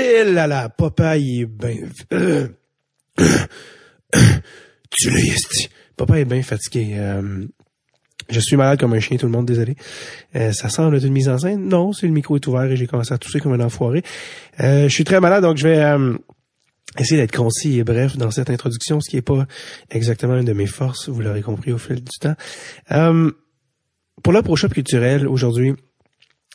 Eh là là, papa, est bien... tu l'as. Papa est bien fatigué. Euh, je suis malade comme un chien, tout le monde, désolé. Euh, ça semble être une mise en scène. Non, c'est le micro est ouvert et j'ai commencé à tousser comme un enfoiré. Euh, je suis très malade, donc je vais euh, essayer d'être concis et bref dans cette introduction, ce qui est pas exactement une de mes forces, vous l'aurez compris au fil du temps. Euh, pour le prochain culturel, aujourd'hui,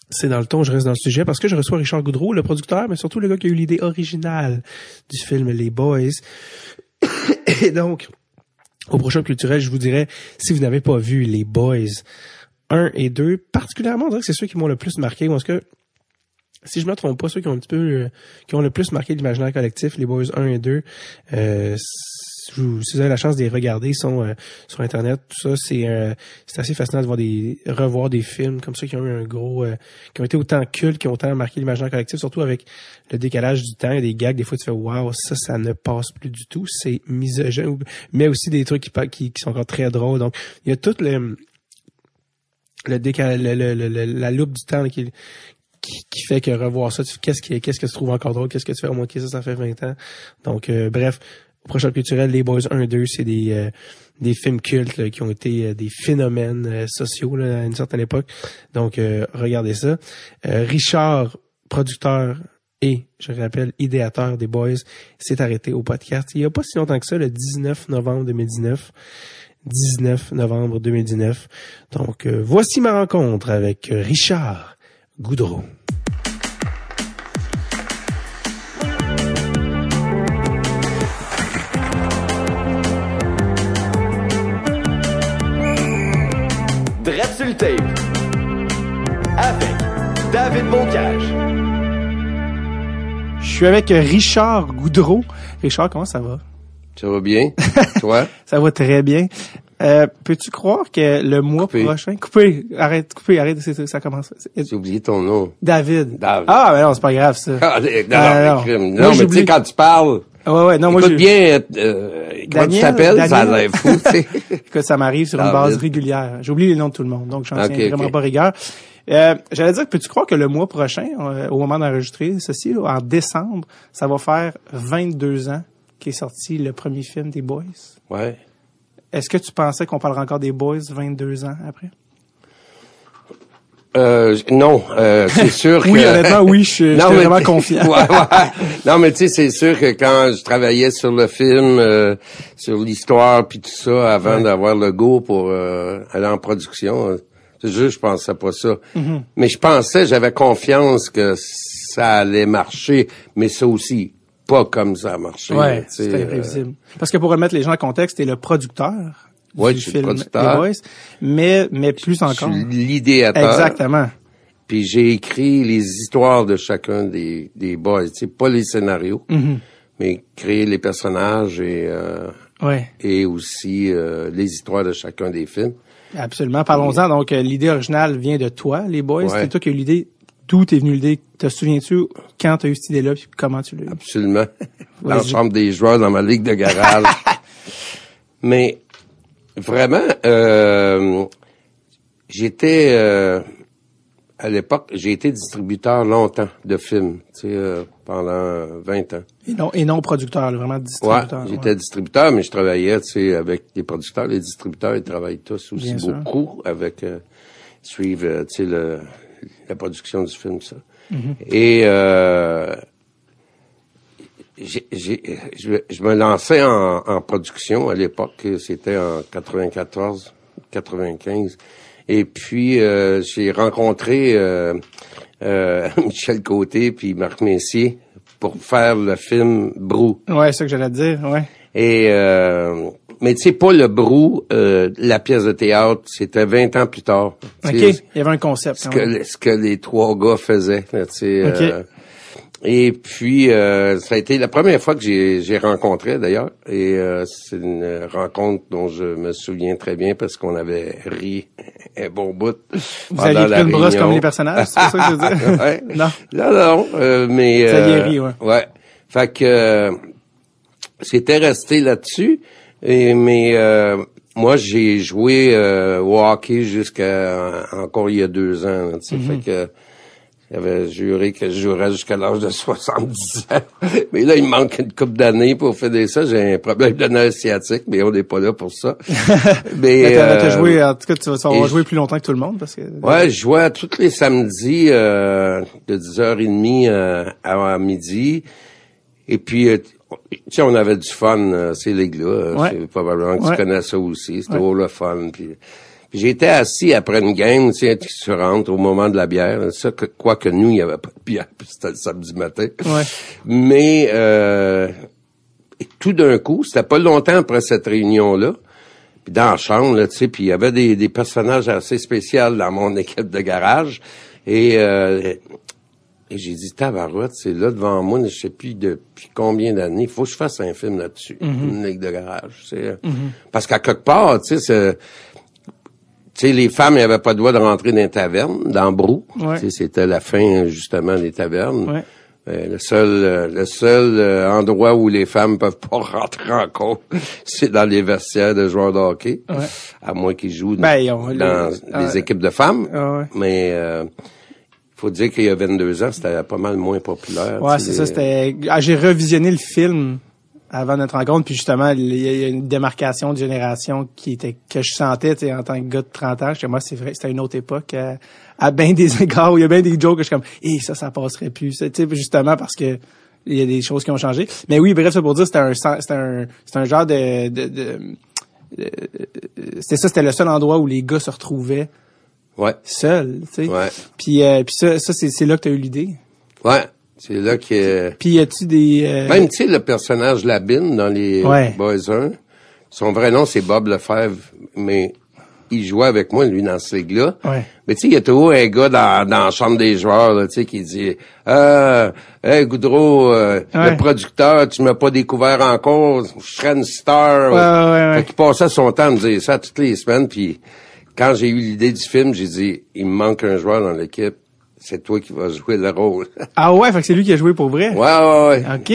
c'est dans le ton, je reste dans le sujet, parce que je reçois Richard Goudreau, le producteur, mais surtout le gars qui a eu l'idée originale du film Les Boys. Et donc, au prochain culturel, je vous dirais, si vous n'avez pas vu Les Boys 1 et 2, particulièrement, on dirait que c'est ceux qui m'ont le plus marqué, parce que, si je me trompe pas, ceux qui ont un petit peu, euh, qui ont le plus marqué l'imaginaire collectif, Les Boys 1 et 2, euh, si vous, avez la chance de les regarder, sont euh, sur internet, tout ça, c'est euh, c'est assez fascinant de voir des revoir des films comme ça qui ont eu un gros, euh, qui ont été autant cultes, qui ont autant marqué l'imaginaire collectif, surtout avec le décalage du temps, et des gags, des fois tu fais waouh, ça, ça ne passe plus du tout, c'est misogyne, mais aussi des trucs qui, qui, qui sont encore très drôles. Donc il y a tout le le décal, le- le- le- la loupe du temps qui, qui, fait que revoir ça, qu'est-ce qui, qu'est-ce que tu trouves encore drôle, qu'est-ce que tu fais, au moins, ça, ça fait 20 ans. Donc, euh, bref, au prochain culturel, les Boys 1 et 2, c'est des, euh, des films cultes là, qui ont été euh, des phénomènes euh, sociaux là, à une certaine époque. Donc, euh, regardez ça. Richard, producteur et, je rappelle, idéateur des Boys, s'est arrêté au podcast il y a pas si longtemps que ça, le 19 novembre 2019. 19 novembre 2019. Donc, voici ma rencontre avec Richard Goudreau. Le tape. Avec David Bocage. Je suis avec Richard Goudreau. Richard, comment ça va? Ça va bien? Toi? Ça va très bien. Euh, Peux-tu croire que le mois Coupé. prochain... Coupé, arrête, coupé, arrête, ça commence. J'ai oublié ton nom. David. David. Ah, mais non, c'est pas grave, ça. Ah, non, non, non. mais tu sais, quand tu parles, Ouais, ouais, non, moi, je- bien, euh, comment tu t'appelles? Ça a l'air fou, ça m'arrive sur une base régulière. J'oublie les noms de tout le monde, donc j'en Ok, tiens vraiment pas rigueur. Euh, J'allais dire, peux-tu croire que le mois prochain, euh, au moment d'enregistrer ceci, là, en décembre, ça va faire 22 ans qu'est sorti le premier film des Boys? Ouais. Est-ce que tu pensais qu'on parlera encore des Boys 22 ans après? Euh, non, euh, c'est sûr que... Oui, honnêtement, oui, je suis Non, vraiment confiant. ouais, ouais. Non, mais tu sais, c'est sûr que quand je travaillais sur le film, euh, sur l'histoire puis tout ça, avant Ouais. d'avoir le go pour euh, aller en production, euh, c'est juste, je pensais pas ça. Mm-hmm. Mais je pensais, j'avais confiance que ça allait marcher, mais ça aussi, pas comme ça a marché. Ouais, c'était euh, imprévisible. Parce que pour remettre les gens en contexte, t'es le producteur Ouais, du film des Boys, mais, mais plus encore. l'idéateur. Exactement. Puis j'ai écrit les histoires de chacun des, des boys, tu sais, pas les scénarios, Mhm. mais créer les personnages et euh, Ouais. et aussi euh, les histoires de chacun des films. Absolument. Parlons-en. Donc, euh, l'idée originale vient de toi, les boys. Ouais. C'est toi qui as eu l'idée. D'où t'es venu l'idée? Te souviens-tu quand t'as eu cette idée-là puis comment tu l'as eu? Absolument. Dans la Vas-y. chambre des joueurs, dans ma ligue de garage. Mais vraiment, euh, j'étais euh, à l'époque, j'ai été distributeur longtemps de films, tu sais, euh, pendant 20 ans. Et non, et non producteur, vraiment Ouais, distributeur. j'étais ouais. distributeur, mais je travaillais, tu sais, avec les producteurs. Les distributeurs, ils travaillent tous aussi Bien sûr. beaucoup avec euh, suivre, euh, tu sais, la production du film, ça. Mm-hmm. Et euh, j'ai, j'ai- je, je me lançais en, en production à l'époque, c'était en 94, 95. Et puis euh, j'ai rencontré euh, euh, Michel Côté puis Marc Messier pour faire le film Brou. Ouais, c'est ça que j'allais te dire, ouais. Et euh, mais tu sais pas le Brou, euh, la pièce de théâtre, c'était 20 ans plus tard. OK. Il y avait un concept. Ce que, même. ce que les trois gars faisaient, tu sais. OK. Et puis euh, ça a été la première fois que j'ai j'ai rencontré d'ailleurs. Et euh, c'est une rencontre dont je me souviens très bien parce qu'on avait ri un bon bout. Vous pendant aviez la pris une brosse comme les personnages, c'est ça que je veux dire? ouais. Non? Non, non, euh, mais... Vous aviez euh, ri, ouais. Ouais. Fait que euh, c'était resté là-dessus. Et mais euh, moi, j'ai joué euh, au hockey jusqu'à encore il y a deux ans. là, tu sais. Mm-hmm. Fait que J'avais juré que je jouerais jusqu'à l'âge de 70 ans. Mais là, il me manque une couple d'années pour faire ça. J'ai un problème de nerf sciatique, mais on n'est pas là pour ça. mais, mais euh, joué, en tout cas, tu vas jouer plus longtemps que tout le monde parce que. Ouais, je jouais tous les samedis euh, de 10h30 euh, à, midi. Et puis, euh, tu sais, on avait du fun, ces ligues-là. Ouais. Probablement que tu connais ça aussi. C'était ouais. le fun. Puis, J'étais assis après une game, tu sais, tu rentres au moment de la bière. Ça, que, quoi que nous, il n'y avait pas de bière, puis c'était le samedi matin. Ouais. Mais euh, tout d'un coup, c'était pas longtemps après cette réunion-là, puis dans la chambre, là, tu sais, puis il y avait des, des, personnages assez spéciaux dans mon équipe de garage. Et, euh, et j'ai dit, tabarouette, c'est là devant moi, je sais plus depuis combien d'années, il faut que je fasse un film là-dessus, mm-hmm. une ligue de garage. Mm-hmm. Parce qu'à quelque part, tu sais, c'est tu sais, les femmes n'avaient pas le droit de rentrer dans les tavernes, dans Brou. C'était la fin, justement, des tavernes. Euh, le seul, euh, le seul euh, endroit où les femmes peuvent pas rentrer en compte, c'est dans les vestiaires de joueurs de hockey, à moins qu'ils jouent ben, dans, les, équipes de femmes. Mais il faut dire qu'il y a 22 ans, c'était pas mal moins populaire. Ouais, c'est ça. C'était. Ah, j'ai revisionné le film avant notre rencontre, puis justement, il y a une démarcation de génération qui était que je sentais en tant que gars de 30 ans. Moi, c'est vrai, c'était une autre époque. À, à bien des égards, où il y a bien des jokes que je suis comme, eh, ça, ça passerait plus. justement parce que il y a des choses qui ont changé. Mais oui, bref, ça pour dire, c'était un, c'était un, c'était un genre de, de, de, c'était ça, c'était le seul endroit où les gars se retrouvaient. Ouais. Seuls, tu sais. Ouais. Puis, euh, puis ça, ça c'est, c'est là que tu as eu l'idée. Ouais. C'est là que. Puis y a-tu des. Euh, Même tu sais le personnage Labine dans les Boys 1, son vrai nom c'est Bob Lefebvre, mais il jouait avec moi lui dans ce ligue-là. Ouais. Mais tu sais il y a toujours un gars dans, dans la chambre des joueurs tu sais qui dit hey Goudreau euh, le producteur, tu m'as pas découvert encore, je serais une star. Ouais, fait qu'il passait son temps à me dire ça toutes les semaines puis quand j'ai eu l'idée du film, j'ai dit il me manque un joueur dans l'équipe c'est toi qui vas jouer le rôle. ah ouais, fait que c'est lui qui a joué pour vrai? Ouais, ouais, ouais. OK.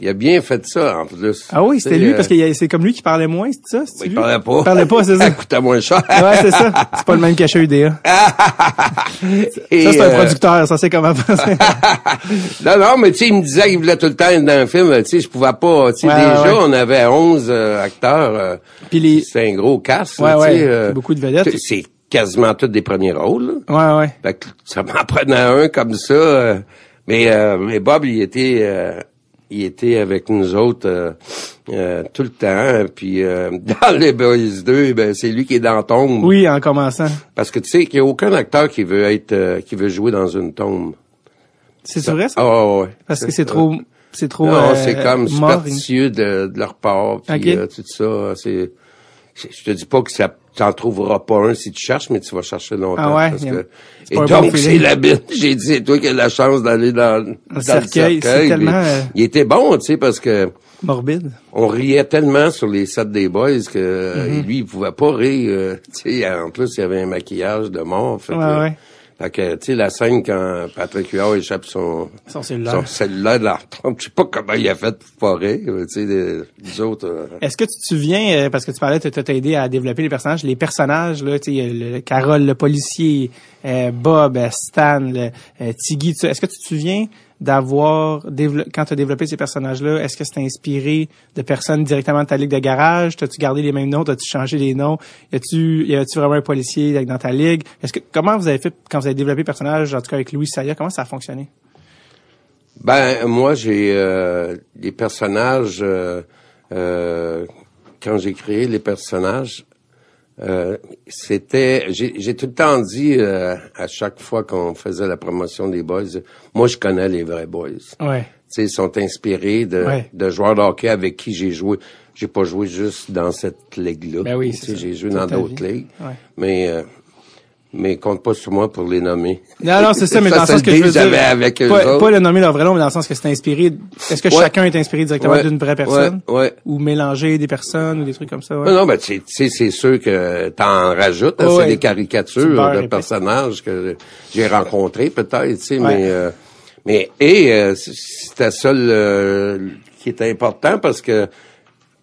il a bien fait ça, en plus. Ah oui, c'était lui, parce que c'est comme lui qui parlait moins, c'est ça? il parlait pas. Il parlait pas, c'est ça? Ça coûtait moins cher. ouais, c'est ça. C'est pas le même cachet UDA. ça, c'est un euh, producteur, ça, c'est comment penser. non, non, mais tu sais, il me disait qu'il voulait tout le temps être dans un film, tu sais, je pouvais pas. Tu sais, déjà, on avait 11 euh, acteurs. Euh, Puis les... C'est un gros casse, ouais, ouais, beaucoup de vedettes. C'est quasiment tous des premiers rôles. Ouais, ouais. Fait que ça m'en prenait un comme ça. Euh, mais, euh, mais Bob, il était, euh, il était avec nous autres tout le temps. Puis dans les Boys 2, ben c'est lui qui est dans tombe. Oui, en commençant. Parce que tu sais qu'il n'y a aucun acteur qui veut être, qui veut jouer dans une tombe. C'est vrai ça? Ah ouais. Parce que c'est trop, c'est trop. Non, c'est comme superstitieux de, de leur part. Puis tout ça, c'est. Je te dis pas que ça t'en trouveras pas un si tu cherches, mais tu vas chercher longtemps. Ah ouais, parce que... Et donc, c'est la bite. J'ai dit, c'est toi qui as la chance d'aller dans, dans, le cercueil. tellement... Euh, il était bon, tu sais, parce que... Morbide. On riait tellement sur les sets des boys que Mm-hmm. lui, il pouvait pas rire. Euh, tu sais, en plus, il y avait un maquillage de mort. Fait ouais, que, ouais. Fait que, tu sais, la scène quand Patrick Huard échappe son, son cellulaire, son cellulaire de la retombe, je sais pas comment il a fait pour pas rire, tu sais, les, autres... Euh... Est-ce que tu te souviens, euh, parce que tu parlais, tu t'as aidé à développer les personnages, les personnages, là, tu sais, le, Carole, le policier, euh, Bob, euh, Stan, le, Tiggy, est-ce que tu te souviens d'avoir quand tu as développé ces personnages-là, est-ce que c'est inspiré de personnes directement de ta ligue de garage? T'as-tu gardé les mêmes noms? T'as-tu changé les noms? Y a-tu, y a-tu vraiment un policier dans ta ligue? Est-ce que, comment vous avez fait quand vous avez développé les personnages, en tout cas avec Louis Saya, comment ça a fonctionné? Ben, moi, j'ai, euh, les personnages, euh, euh, quand j'ai créé les personnages, euh, c'était, j'ai tout le temps dit euh, à chaque fois qu'on faisait la promotion des boys, moi je connais les vrais boys. Ouais. ils sont inspirés de, de joueurs de hockey avec qui j'ai joué. J'ai pas joué juste dans cette ligue-là. Ben oui, j'ai joué dans d'autres ligues. Ouais. Mais euh, mais compte pas sur moi pour les nommer. Non, non, c'est ça, mais dans le sens que je veux dire, avec pas, pas, le nommer leur vrai nom, mais dans le sens que c'est inspiré. Est-ce que chacun est inspiré directement d'une vraie personne, ouais, ou mélanger des personnes ou des trucs comme ça? Non, non, ben tu sais, c'est sûr que t'en rajoutes. C'est des caricatures de personnages que j'ai rencontrés peut-être, tu sais, mais euh, mais et euh, c'était ça le, qui était important parce que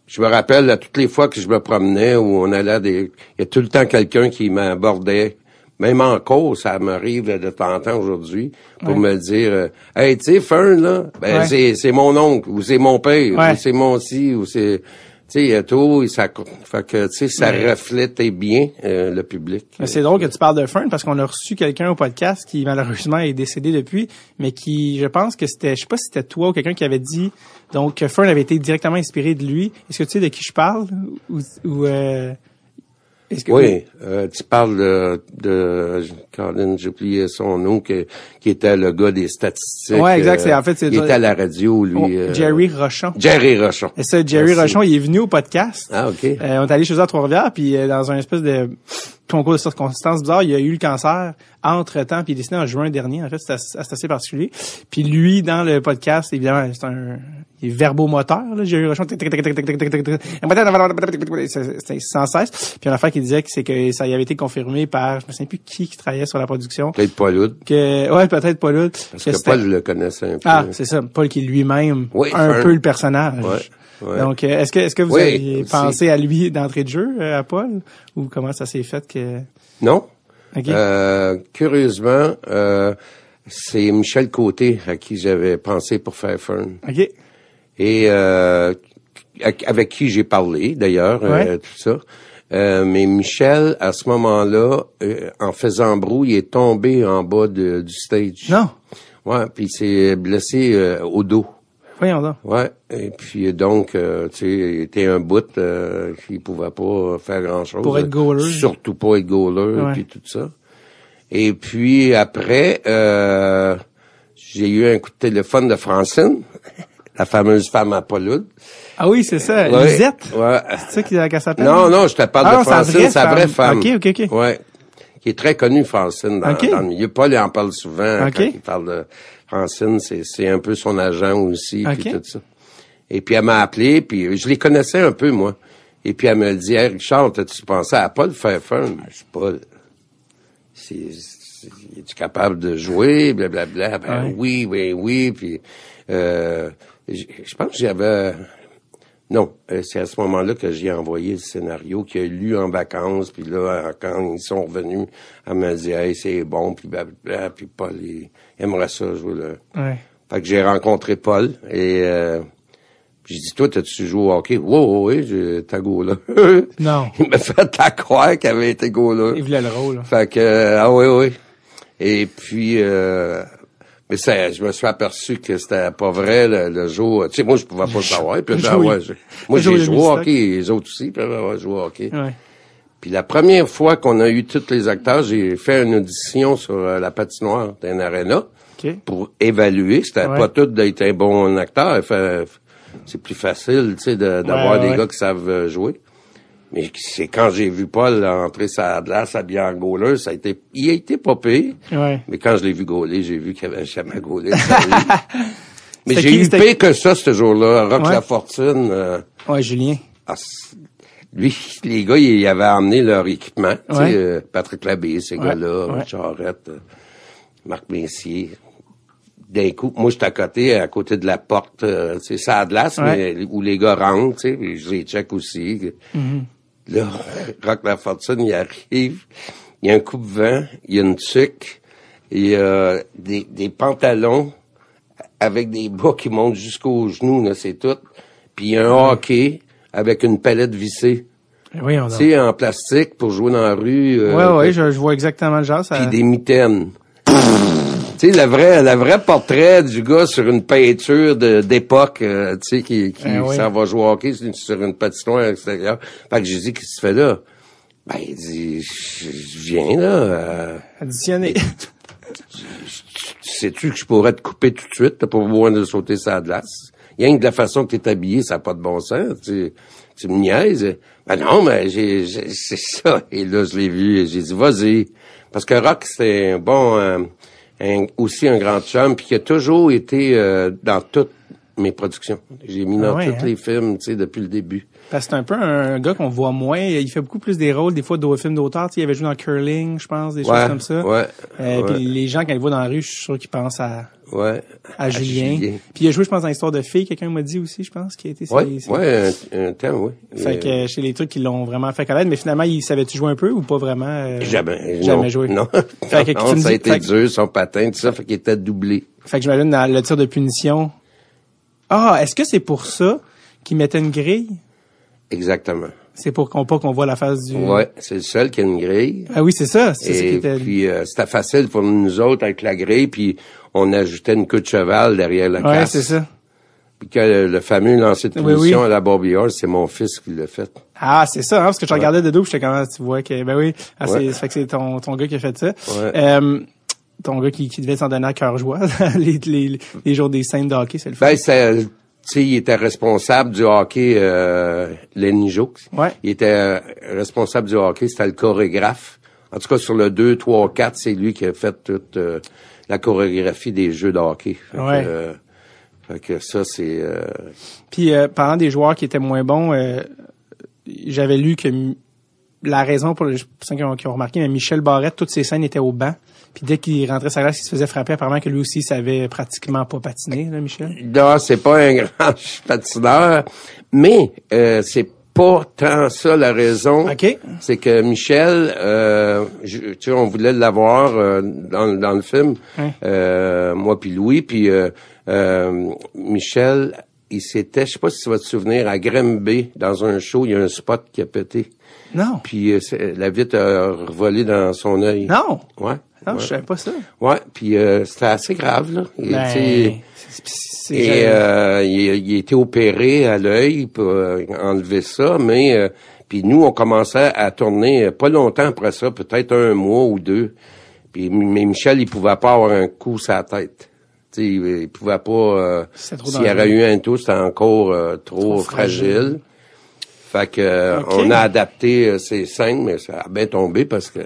je me rappelle à toutes les fois que je me promenais où on allait à des, il y a tout le temps quelqu'un qui m'abordait même encore, ça m'arrive de temps en temps aujourd'hui pour me dire, euh, hey, tu sais, Fern là, ben Ouais. c'est c'est mon oncle ou c'est mon père Ouais. ou c'est mon si ou c'est tu sais, tout, et ça, fait que, tu sais, ça reflétait bien euh, le public. C'est drôle que tu parles de Fern parce qu'on a reçu quelqu'un au podcast qui malheureusement est décédé depuis, mais qui, je pense que c'était, je sais pas si c'était toi ou quelqu'un qui avait dit donc que Fern avait été directement inspiré de lui. Est-ce que tu sais de qui je parle ou, ou euh, que Oui, euh, tu parles de, de Colin, j'ai oublié son nom, que, qui était le gars des statistiques. Ouais, exact, euh, c'est- en fait, c'est- Il était à la radio, lui. Oh, euh, Jerry Rochon. Jerry Rochon. Et ça, Jerry Merci. Rochon, il est venu au podcast. Ah, OK. Euh, on est allé chez eux à Trois-Rivières, puis euh, dans un espèce de concours de circonstances bizarres, il a eu le cancer entre-temps, puis il est décédé en juin dernier. En fait, c'est assez, particulier. Puis lui, dans le podcast, évidemment, c'est un il est verbomoteur. J'ai eu C'était sans cesse. Puis une affaire qui disait que c'est que ça y avait été confirmé par, je ne sais plus qui qui travaillait sur la production. Peut-être Paul Que, ouais, peut-être Paul Parce que, Paul le connaissait un peu. Ah, c'est ça. Paul qui lui-même, oui, un, peu le personnage ouais. Donc, euh, est-ce que est-ce que vous Oui, aviez aussi. pensé à lui d'entrée de jeu, euh, à Paul, ou comment ça s'est fait que Non. Ok. Euh, curieusement, euh, c'est Michel Côté à qui j'avais pensé pour faire Fern. Ok. et euh, avec qui j'ai parlé d'ailleurs, euh, Ouais. tout ça. Euh, mais Michel, à ce moment-là, euh, en faisant brou, il est tombé en bas de- du stage. Non. Ouais, puis il s'est blessé euh, au dos. Voyons donc. Ouais, et puis donc, euh, tu sais, il était un bout, euh, il pouvait pas faire grand-chose. Pour être goaler. Surtout pas être goaler, Ouais. puis tout ça. Et puis après, euh, j'ai eu un coup de téléphone de Francine, la fameuse femme à Pauloud. Ah oui, c'est ça. Ouais, Lisette. Ouais. C'est ça qui qu'elle s'appelle? Non, non, je te parle Ah de sa Francine, sa vraie femme. Ok, ok, ok. Ouais. Qui est très connue, Francine, dans, Ok. dans le milieu. Paul il en parle souvent Ok. quand il parle de Francine. C'est, c'est un peu son agent aussi, puis Ok. tout ça. Et puis elle m'a appelé, puis je les connaissais un peu, moi. Et puis elle me dit, hey, Richard, t'as-tu pensé à Paul faire fun? Je suis Paul. C'est, c'est, es-tu capable de jouer? Blablabla. Ben Ouais. oui, oui, oui. Puis euh, je je pense que j'avais... Non, euh, c'est à ce moment-là que j'ai envoyé le scénario qu'il a lu en vacances, puis là, quand ils sont revenus, elle m'a dit, hey, c'est bon, puis blablabla, puis Paul, il aimerait ça jouer là. Ouais. Fait que j'ai rencontré Paul, et euh, j'ai dit, toi, t'as-tu joué au hockey? Oui, oui, oui, j'ai ta go là. Non. Il m'a fait à croire qu'il avait été go là. Il voulait le rôle. Fait que, euh, ah oui, oui. Et puis, euh, mais ça, je me suis aperçu que c'était pas vrai le, le jour. Tu sais, moi, je pouvais pas le savoir. Puis, ben, ouais, je- moi, j'ai joué au hockey, les autres aussi. Puis, ben, ouais, joué au hockey. Ouais. Puis la première fois qu'on a eu tous les acteurs, j'ai fait une audition sur euh, la patinoire d'un arena Ok. pour évaluer. C'était Ouais. pas tout d'être un bon acteur. C'est plus facile, tu sais, de- d'avoir Ouais, des gars qui savent euh, jouer. Mais c'est quand j'ai vu Paul entrer sa glace habillé en goaler, ça a été, il a été pas pire. Ouais. Mais quand je l'ai vu gauler, j'ai vu qu'il avait jamais gaulé. Mais j'ai eu pire que ça ce jour-là. Rock. La Fortune, euh, Ouais, Julien. ah, lui, les gars, ils avaient amené leur équipement. Tu sais, euh, Patrick Labbé, ces Ouais, gars-là, ouais. Charrette, euh, Marc Messier. D'un coup, moi, j'étais à côté, à côté de la porte, euh, tu sais, ça glace, mais où les gars rentrent, tu sais, puis je les check aussi. Mm-hmm. Là, Rock La Fortune, il arrive, il y a un coupe-vent, il y a une tuque, il y a des, des pantalons avec des bas qui montent jusqu'aux genoux, là, c'est tout. Puis il y a un hockey avec une palette vissée. Tu donc. sais, en plastique pour jouer dans la rue. euh, Ouais, ouais, je, je vois exactement le genre. Ça... Puis des mitaines. tu sais, le vrai, le vrai portrait du gars sur une peinture de- d'époque, euh, tu sais, qui, qui oui. s'en va jouer au hockey sur une- patinoire extérieure. Fait que j'ai dit, qu'est-ce que tu fais là? Ben, il dit, je je viens, là. euh, Additionné. sais-tu que je pourrais te couper tout de suite, t'as pas besoin de sauter sa glace? Rien que de la façon que t'es habillé, ça n'a pas de bon sens. Tu, tu me niaises. Ben non, mais j'ai, j'ai- c'est ça. Et là, je l'ai vu et j'ai dit, vas-y. Parce que Rock, c'est un bon, euh, un- aussi un grand chum, puis qui a toujours été euh, dans toutes mes productions. J'ai mis Ah dans ouais, tous hein? les films, tu sais, depuis le début. Parce que c'est un peu un gars qu'on voit moins. Il fait beaucoup plus des rôles, des fois, de films d'auteur. Il avait joué dans Curling, je pense, des Ouais, choses comme ça. ouais, Euh, ouais. Puis les gens, quand ils le voient dans la rue, je suis sûr qu'ils pensent à, Ouais. à, Julien. Puis il a joué, je pense, dans l'histoire de filles. Quelqu'un m'a dit aussi, je pense, qui a été... Ouais, un, un temps, oui. Fait que euh, chez les trucs qui l'ont vraiment fait connaître, mais finalement, il savait-tu jouer un peu ou pas vraiment? euh, Jamais. Jamais non, joué? Non. Fait que Non, me ça a été fait dur, son patin, tout ça, fait qu'il était doublé. Fait que j'imagine dans le tir de punition. Ah, est-ce que c'est pour ça qu'ils mettaient une grille? Exactement. C'est pour qu'on pas qu'on voit la face du. Ouais, c'est le seul qui a une grille. Ah oui, c'est ça. C'est ça qui Et était. puis, euh, c'était facile pour nous autres avec la grille, puis on ajoutait une queue de cheval derrière la ouais, c'est ça. Puis que le, le fameux lancer de Oui, à la Bobby Horse, c'est mon fils qui l'a fait. Ah, c'est ça, hein, parce que je regardais de dos, puis j'étais comment tu vois que ben oui, ah, c'est Ouais. ça fait que c'est ton ton gars qui a fait ça. Ouais. Euh, ton gars qui, qui devait s'en donner à cœur joie les, les, les jours des scènes de hockey, c'est le fun. Ben, sais, il était responsable du hockey, euh, Lenny Joux. Ouais. Il était euh, responsable du hockey, c'était le chorégraphe. En tout cas, sur le 2, 3, 4, c'est lui qui a fait toute euh, la chorégraphie des jeux de hockey. Fait que, Ouais. euh, fait que ça, c'est... euh, Puis euh, parlant des joueurs qui étaient moins bons, euh, j'avais lu que la raison pour les ont, qui ont remarqué, mais Michel Barrette, toutes ses scènes étaient au banc. Puis dès qu'il rentrait sa glace, il se faisait frapper. Apparemment que lui aussi savait pratiquement pas patiner, là, Michel. Non, c'est pas un grand patineur, mais euh, c'est pas tant ça la raison. OK. C'est que Michel, euh, je- tu sais, on voulait l'avoir euh, dans, dans le film, Ouais. euh, moi puis Louis, puis euh, euh, Michel, il s'était, je sais pas si tu vas te souvenir, à Grimby, dans un show, il y a un spot qui a pété, Non. puis euh, la vitre a revolé dans son œil. Non. Ouais. Non, ouais. je savais pas ça. Ouais, puis euh, c'était assez grave là. Et, Ben, c'est- et euh, il, il été opéré à l'œil pour euh, enlever ça, mais euh, puis nous on commençait à tourner pas longtemps après ça, peut-être un mois ou deux. Puis mais Michel il pouvait pas avoir un coup sur la tête. Tu sais, il, il pouvait pas. C'est trop S'il y aurait eu un tout, c'était encore trop, Trop fragile. fragile. Fait que on a adapté ces scènes, mais ça a bien tombé parce que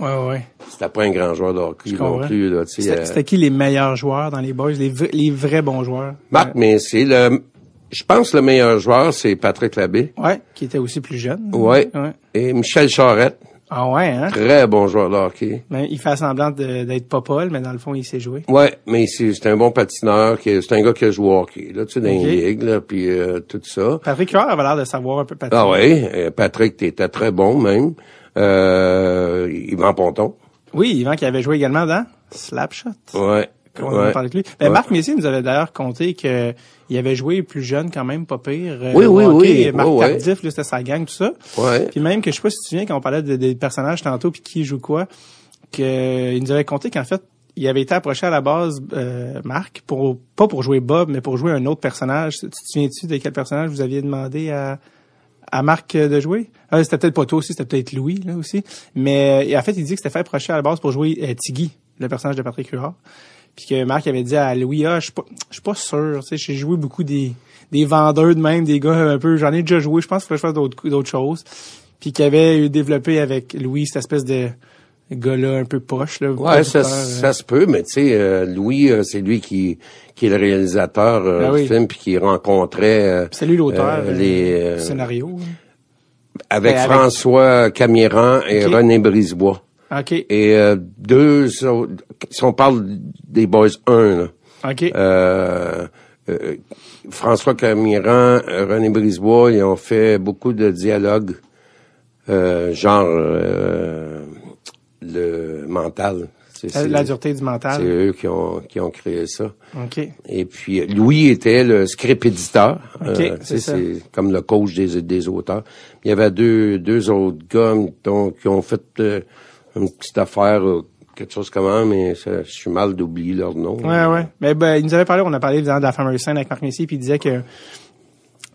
Ouais, ouais. c'était pas un grand joueur de hockey Je non plus. Là, tu sais, C'était euh, c'était qui les meilleurs joueurs dans les boys, les, vrais- les vrais bons joueurs? Marc Messier, le, je pense le meilleur joueur, c'est Patrick Labbé. Ouais, qui était aussi plus jeune. Ouais. ouais. Et Michel Charette, Ah ouais, hein? très bon joueur de hockey. Ben, il fait semblant de- d'être pas Paul, mais dans le fond, il sait jouer. Ouais, mais c'est c'est un bon patineur, qui- c'est un gars qui a joué au hockey, là, tu sais, dans Ok. les ligues, là, puis euh, tout ça. Patrick Huard avait l'air de savoir un peu patiner. Ah ouais, euh, Patrick, t'étais très bon même. Euh, Yvan Ponton. Oui, Yvan qui avait joué également dans Slapshot. Ouais. On ouais. parlé avec lui. Ben, Ouais. Marc Messier nous avait d'ailleurs conté que il avait joué plus jeune quand même, pas pire. euh, Oui, oui, hockey. oui. Marc. Tardif, c'était sa gang, tout ça. Ouais. Puis même que je sais pas si tu te souviens quand on parlait de- des personnages tantôt puis qui joue quoi, que il nous avait conté qu'en fait il avait été approché à la base euh, Marc pour pas pour jouer Bob mais pour jouer un autre personnage. Tu te souviens-tu de quel personnage vous aviez demandé à à Marc euh, de jouer ah, C'était peut-être pas toi aussi, c'était peut-être Louis là aussi. Mais euh, en fait il dit que c'était fait approcher à la base pour jouer euh, Tiggy, le personnage de Patrick Huard. Puis que Marc avait dit à Louis, ah, je suis pas, je suis pas sûr, j'ai joué beaucoup des, des vendeurs de même, des gars un peu, j'en ai déjà joué, je pense qu'il faut que je fasse d'autres, d'autres choses. Puis qu'il avait développé avec Louis cette espèce de gars-là un peu poche, là. Ouais, ça, producteur, ça se peut, mais tu sais, euh, Louis, euh, c'est lui qui, qui est le réalisateur euh, Ben oui. du film, puis qui rencontrait euh, C'est lui l'auteur, euh, euh, les, euh, scénario. hein. avec Ben, avec- François Camiran et. René Brisebois. OK, Et euh, deux si on parle des Boys 1, là, OK. euh, euh, François Camiran, euh, René Brisebois, ils ont fait beaucoup de dialogues, euh, genre euh, le mental. C'est- la, c'est- la dureté du C'est mental. eux qui ont, qui ont créé ça. OK. Et puis, Louis était le script éditeur. Ok, Euh, c'est ça. c'est comme le coach des, des auteurs. Il y avait deux, deux autres gars donc, qui ont fait euh, une petite affaire, euh, quelque chose comme ça, mais ça, je suis mal d'oublier leur nom. Ouais, ouais. Mais ben, il nous avait parlé, on a parlé de la fameuse scène avec Marc Messier, puis il disait que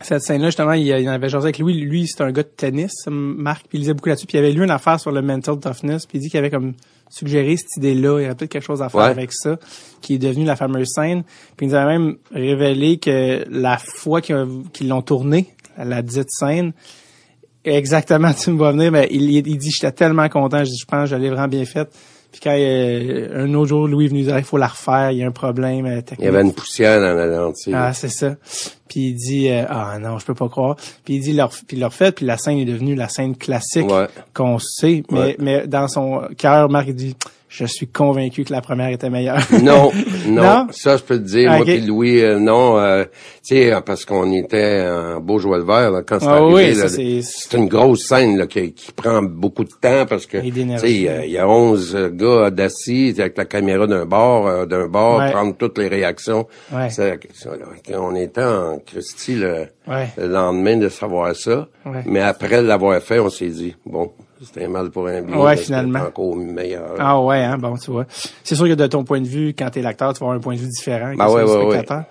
cette scène-là, justement, il, il en avait jasé avec Louis. Lui, c'est un gars de tennis, Marc, puis il lisait beaucoup là-dessus. Puis il avait lu une affaire sur le mental toughness, puis il dit qu'il avait comme suggéré cette idée-là. Il y avait peut-être quelque chose à faire Ouais. avec ça, qui est devenu la fameuse scène. Puis il nous avait même révélé que la fois qu'ils ont- qu'ils l'ont tournée, la dite scène, exactement, tu me vois venir, mais il, il dit, j'étais tellement content, je dis, je pense, que je l'ai vraiment bien faite. Puis quand euh, un autre jour, Louis est venu dire, il faut la refaire, il y a un problème euh, technique. Il y avait une poussière dans la lentille. Ah, c'est ça. Puis il dit euh, ah non, je peux pas croire. Puis il dit leur puis leur fait puis la scène est devenue la scène classique Ouais. qu'on sait mais Ouais. mais dans son cœur Marc il dit je suis convaincu que la première était meilleure. Non, non, Non? ça je peux te dire. Moi puis Louis, euh, non, euh, tu sais, euh, parce qu'on était en beau joie le vert là, quand c'est Ah arrivé. oui, c'est- c'est une grosse scène là, qui, qui prend beaucoup de temps parce que tu sais, il y a- il y, a 11 gars d'assis avec la caméra d'un bord, euh, d'un bord, Ouais. prendre toutes les réactions. Ouais. On était en Christie le, Ouais. le lendemain de savoir ça, mais après l'avoir fait, on s'est dit bon, c'était un mal pour un bien. Ouais, finalement. encore meilleur. Ah ouais, hein, bon, tu vois. C'est sûr que de ton point de vue, quand t'es l'acteur, tu vas avoir un point de vue différent que Ben celui ouais, du ouais, spectateur.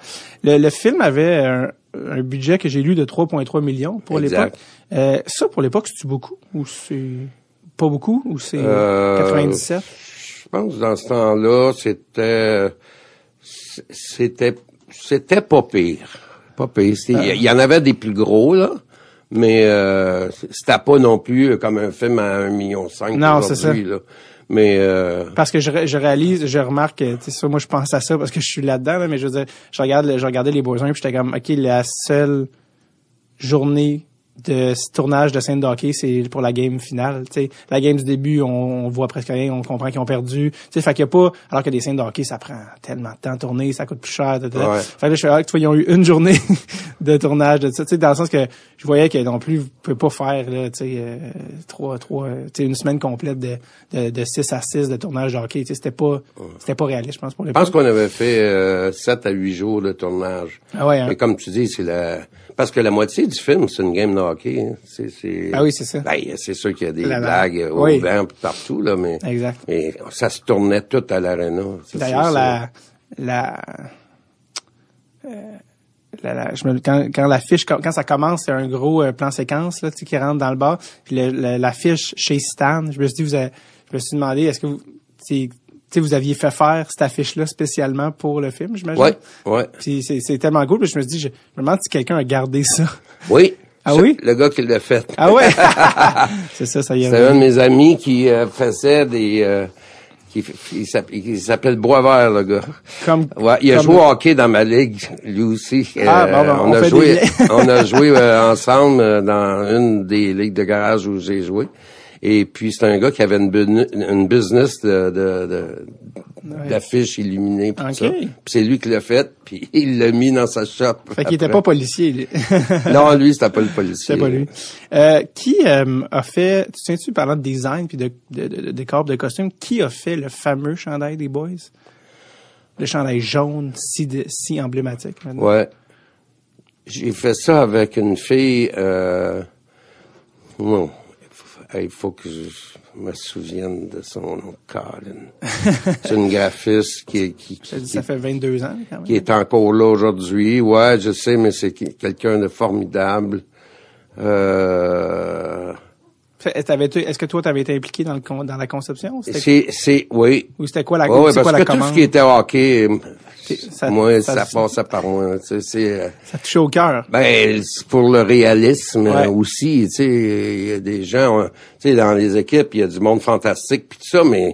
Le, le film avait un, un budget que j'ai lu de 3,3 millions pour l'époque. Euh, ça, pour l'époque, c'est-tu beaucoup? Ou c'est pas beaucoup? Ou c'est Euh, 97? Je pense que dans ce temps-là, c'était c'était c'était pas pire. Pas pire. Il y- il y en avait des plus gros, là. Mais euh, c'était pas non plus comme un film à 1,5 million Non, c'est aujourd'hui, là. Mais euh, Parce que je, je réalise, je remarque, tu sais, ça, moi, je pense à ça parce que je suis là-dedans, là, mais je veux dire, je regarde, je regardais les beaux puis j'étais comme, OK, la seule journée de ce tournage de scène de hockey, c'est pour la game finale. Tu sais, la game du début, on, on voit presque rien, on comprend qu'ils ont perdu. Tu sais, fait qu'il y a pas, alors que des scènes de hockey, ça prend tellement de temps à tourner, ça coûte plus cher. ta. Ouais. Fait que là, je fais, ah, tu vois, ils ont eu une journée de tournage de ça. Tu sais, dans le sens que je voyais que non plus, vous pouvez pas faire, là, tu sais, euh, trois, trois, tu sais, une semaine complète de, de, de 6 à 6 de tournage de hockey. Tu sais, c'était pas, c'était pas réaliste, je pense, pour les je pense qu'on avait fait euh, 7 à 8 jours de tournage. Ah ouais, hein? Mais comme tu dis, c'est la parce que la moitié du film, c'est une game de hockey. hein. C'est, c'est... Ah oui, c'est ça. Ben, c'est sûr qu'il y a des La- la- blagues euh, au oui. vent partout, là, mais... Exact. Mais ça se tournait tout à l'aréna. D'ailleurs, la, la, euh, la, la- je me, quand, quand la fiche, quand, ça commence, c'est un gros euh, plan séquence là, tu sais, qui rentre dans le bar. Puis le, le- la fiche chez Stan, je me suis dit, vous avez, je me suis demandé, est-ce que vous, sais, vous aviez fait faire cette affiche-là spécialement pour le film, j'imagine? Ouais, ouais. Puis c'est, tellement cool. Puis je me suis dit, je, je me demande si quelqu'un a gardé ça. Oui. Ah oui? Le gars qui l'a fait. Ah ouais? c'est ça, ça y est. C'est un de mes amis qui euh, faisait des... euh, qui, il s'app- il s'appelle Boisvert, le gars. Comme, Ouais, il a comme- joué au hockey dans ma ligue, lui aussi. Ah, bon, bon, on a joué, on a joué euh, ensemble euh, dans une des ligues de garage où j'ai joué. Et puis c'est un gars qui avait une, une business de, de, de- d'affiches illuminées pis tout Ok. ça. Puis c'est lui qui l'a fait, puis il l'a mis dans sa shop. Fait qu'il était pas policier, lui. Non, lui c'était pas le policier. C'est pas lui. Euh, qui euh, a fait, tu te souviens-tu, parlant de design puis de, de, de, de décor, de costume, qui a fait le fameux chandail des boys? Le chandail jaune, si, de- si emblématique. maintenant. Ouais. J'ai fait ça avec une fille. Euh... Non. Il faut, il faut que je me souvienne de son nom. Colin. C'est une graphiste qui, qui, dis, qui, ça fait 22 ans, quand même. qui est encore là aujourd'hui. Ouais, je sais, mais c'est qui- quelqu'un de formidable. Euh... Est-ce que toi, t'avais été impliqué dans, le, con- dans la conception? C'est, c'est, oui. Ou c'était quoi la, ouais, c'est parce quoi la que tout ce qui était hockey, ça- moi, ça- ça, passait par moi. Tu sais, c'est, euh, Ça touchait au cœur. Ben, c'est pour le réalisme Ouais. euh, aussi, tu sais, il y a des gens, euh, tu sais, dans les équipes, il y a du monde fantastique puis tout ça, mais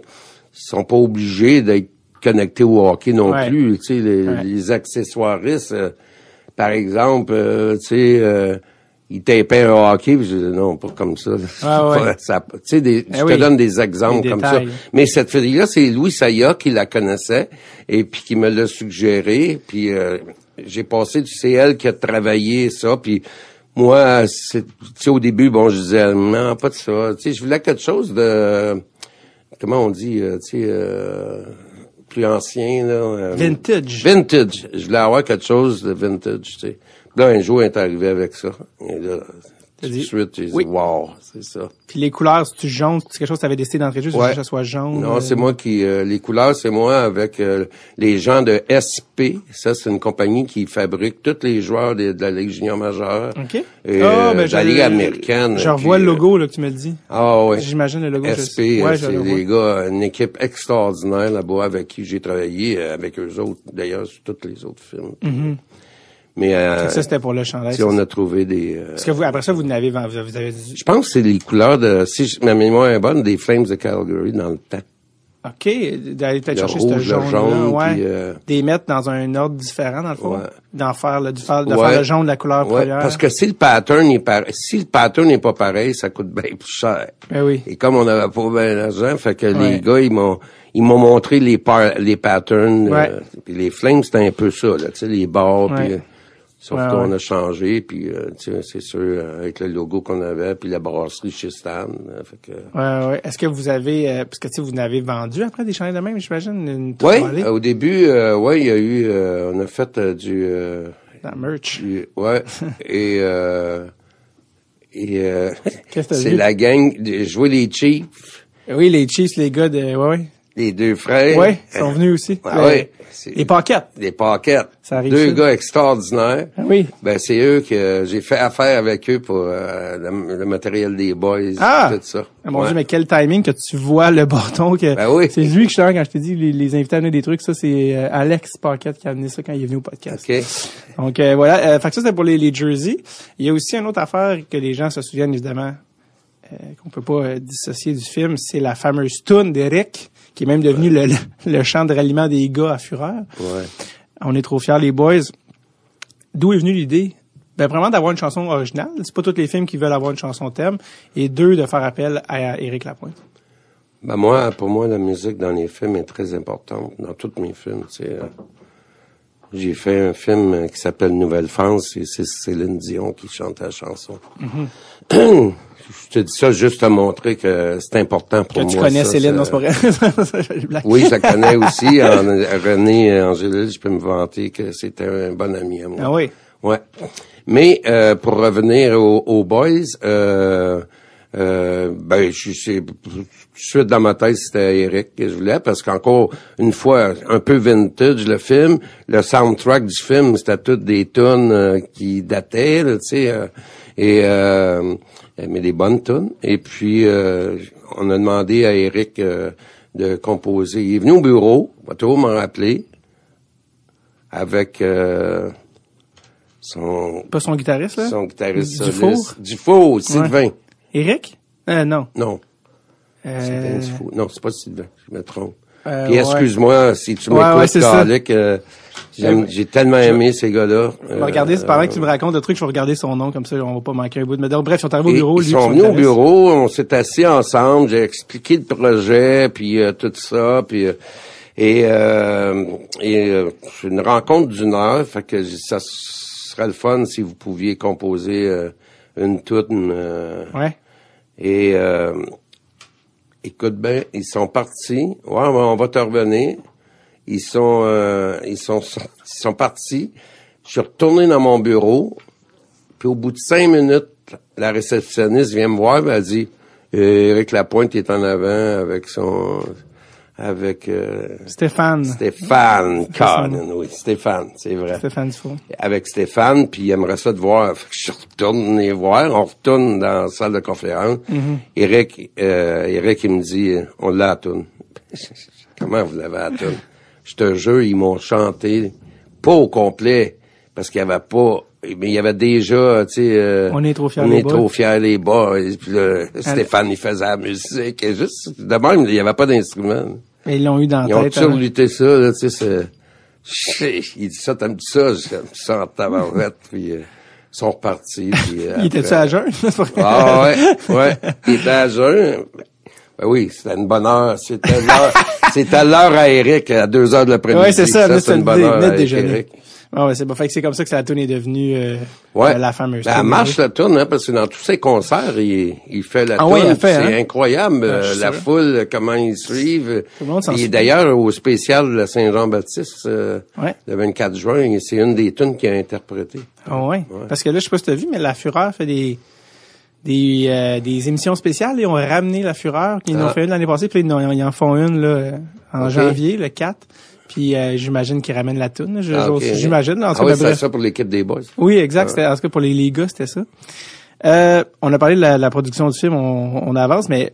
ils sont pas obligés d'être connectés au hockey non Ouais. plus, tu sais, les, Ouais. les accessoiristes, euh, par exemple, euh, tu sais, euh, ils tapaient un hockey, puis je dis non, pas comme ça. Ah ouais. Ça- tu sais, Eh je oui. te donne des exemples Des comme détails. ça. Mais cette fille-là, c'est Louis Saya qui la connaissait et puis qui me l'a suggéré. Puis euh, j'ai passé, c'est elle qui a travaillé ça. Puis moi, c'est, tu sais, au début, bon, je disais non, pas de ça. Tu sais, je voulais quelque chose de, comment on dit, euh, tu sais, euh, plus ancien là. euh, Vintage. Vintage. Je voulais avoir quelque chose de vintage, tu sais. Là, un jour, elle est arrivé avec ça. Et là, tout de suite, j'ai dit, Oui. wow, c'est ça. Puis les couleurs, c'est-tu jaune? C'est quelque chose que t'avais décidé d'entrer juste Ouais. que ça soit jaune? Non, euh, c'est moi qui euh, les couleurs, c'est moi avec euh, les gens de SP. Ça, c'est une compagnie qui fabrique tous les joueurs de, de la Ligue junior majeure. OK. Et, Ah, euh, ben, de la je- Ligue américaine. Je revois le euh, logo là, que tu me le dis. Ah ouais. J'imagine le logo. je- SP, euh, Ouais, je c'est les gars, une équipe extraordinaire là-bas avec qui j'ai travaillé, avec eux autres, d'ailleurs, sur tous les autres films. Mais euh, Ça, c'était pour le chandail. si on a trouvé des... euh, Parce que vous, après ça, vous n'avez, vous avez je pense que c'est les couleurs de, si je- ma mémoire est bonne, des Flames de Calgary dans le temps. OK, d'aller peut-être chercher ce jaune, jaune, ouais. puis, euh, Des mettre dans un ordre différent, dans le fond. Ouais. D'en faire, le, de faire, de Ouais. faire le jaune de la couleur Ouais, première. parce que si le pattern est pareil, si le pattern n'est pas pareil, ça coûte bien plus cher. Ben oui. Et comme on n'avait pas bien d'argent, fait que les gars, ils m'ont ils m'ont montré les par- les patterns. Ouais. euh, puis les flames, c'était un peu ça, là, tu sais, les Ouais. puis euh, sauf Ouais, qu'on ouais. a changé, puis euh, c'est sûr, euh, avec le logo qu'on avait, puis la brasserie chez Stan. euh, fait que, Ouais, ouais. Est-ce que vous avez, euh, parce que tu sais, vous n'avez vendu après des chandails de même, j'imagine, une Oui, toilette, au début, euh, ouais, il y a eu, euh, on a fait euh, du, euh, la merch. du- ouais, et euh, et euh, Qu'est-ce que t'as c'est la gang, de jouer les Chiefs, Oui, les Chiefs, les gars de, ouais, ouais. Les deux frères. Ouais, ils sont venus aussi. Ah Le- ouais, c'est- Les paquettes. des paquettes. Ça arrive, Deux ça. gars extraordinaires. Ah oui. Ben c'est eux que j'ai fait affaire avec eux pour euh, le, le matériel des boys, Ah! tout ça. Ah, mon Ouais. Dieu, mais quel timing que tu vois le bâton que Ben oui. c'est lui que je suis quand je t'ai dit les, les invités à amener des trucs ça c'est euh, Alex Paquette qui a amené ça quand il est venu au podcast. Ok. Donc euh, voilà, euh, fait que ça c'était pour les, les jerseys. Il y a aussi une autre affaire que les gens se souviennent évidemment qu'on peut pas dissocier du film, c'est la fameuse tune d'Eric qui est même devenu le, le, le chant de ralliement des gars à Fureur. Ouais. On est trop fiers les boys. D'où est venue l'idée? Ben vraiment d'avoir une chanson originale, c'est pas tous les films qui veulent avoir une chanson thème et deux de faire appel à Éric Lapointe. Ben moi, pour moi, la musique dans les films est très importante, dans tous mes films. tu sais, euh, j'ai fait un film qui s'appelle Nouvelle France et c'est Céline Dion qui chante la chanson. Mm-hmm. Je te dis ça juste à montrer que c'est important pour Que moi. tu connais ça, Céline, non, c'est pas vrai. Oui, je la connais aussi. En, René Angélil, je peux me vanter que c'était un bon ami à moi. Ah oui? Ouais. Mais euh, pour revenir aux, aux boys, euh, euh, ben je tout de suite dans ma tête c'était Eric que je voulais parce qu'encore une fois un peu vintage le film, le soundtrack du film c'était toutes des tunes euh, qui dataient, tu sais, euh, et euh, mais des bonnes tunes. Et puis euh, on a demandé à Eric euh, de composer. Il est venu au bureau, on va toujours m'en rappeler, avec euh, son Pas son guitariste, là? son guitariste Dufour? soliste. Dufour, Sylvain. Éric? Euh, non. Non, Sylvain Euh, Dufour. Non, c'est pas Sylvain, je me trompe. Euh, Puis ouais. excuse-moi si tu Ouais, m'écoutes, ouais. Calic, euh, j'aime- j'ai tellement aimé ces gars-là. Regarder, c'est pendant que tu me racontes le truc, je vais regarder son nom, comme ça, on va pas manquer un bout de... Donc, bref, ils sont arrivés au bureau, ils lui, sont son venus au bureau, on s'est assis ensemble, j'ai expliqué le projet, puis euh, tout ça, puis euh, et euh, euh, une rencontre d'une heure, fait que ça serait le fun si vous pouviez composer euh, une toute Ouais. et euh, écoute bien, ils sont partis. Ouais, on va te revenir. Ils sont, euh, ils sont, ils sont partis. Je suis retourné dans mon bureau. Puis au bout de cinq minutes, la réceptionniste vient me voir. Elle dit, Éric Lapointe est en avant avec son, avec euh, Stéphane. Stéphane. Conan. Oui, Stéphane, c'est vrai Stéphane Dufour. avec Stéphane, puis il aimerait ça de voir. Fait que je retourne les voir, on retourne dans la salle de conférence. Eric, euh, Eric, il me dit, on l'a à toune. Comment vous l'avez à toune? Je te jure, ils m'ont chanté, pas au complet, parce qu'il y avait pas, mais il y avait déjà, tu sais, euh, On est trop fiers on les est boys. trop fiers les boys. Puis là, Stéphane, il faisait la musique, et juste, de même, il y avait pas d'instrument. Et ils l'ont eu dans Ils la ont tête. toujours hein. lutté ça, là, tu sais, c'est... Il dit ça, t'aimes ça? J'aime ça en tabarouette, puis euh, ils sont repartis, puis... euh, Il était-tu à jeun? Ah ouais, ouais. Il était à jeun. Ben oui, c'était une bonne heure. C'était l'heure, c'était l'heure à Eric, à deux heures de l'après-midi. Ouais, c'est ça, là, c'est une bonne heure déjeuner. Eric. Ah ouais, c'est pas fait que c'est comme ça que la tune est devenue euh, Ouais. euh, la fameuse. Ben, elle tune. marche la tourne, hein, parce que dans tous ses concerts, il, il fait la Ah fait, c'est hein? incroyable, Ah, euh, la sûr. foule, comment ils suivent. Tout le monde s'en Et d'ailleurs, au spécial de la Saint-Jean-Baptiste, euh, Ouais. le 24 juin, c'est une des tunes qu'il a interprétées. Ah ouais? Parce que là, je sais pas si t'as vu, mais la Fureur fait des des, euh, des émissions spéciales et ont ramené la Fureur, qu'ils en ont Ah. fait une l'année passée, puis ils en, font une là, euh, en janvier, le 4. Puis euh, j'imagine qu'ils ramènent la. Je- Ah. J'imagine. En tout Ah oui, ça pour l'équipe des boys. Oui, exact. C'était, en tout cas, pour les, les gars, c'était ça. Euh, on a parlé de la, la production du film, on, on avance, mais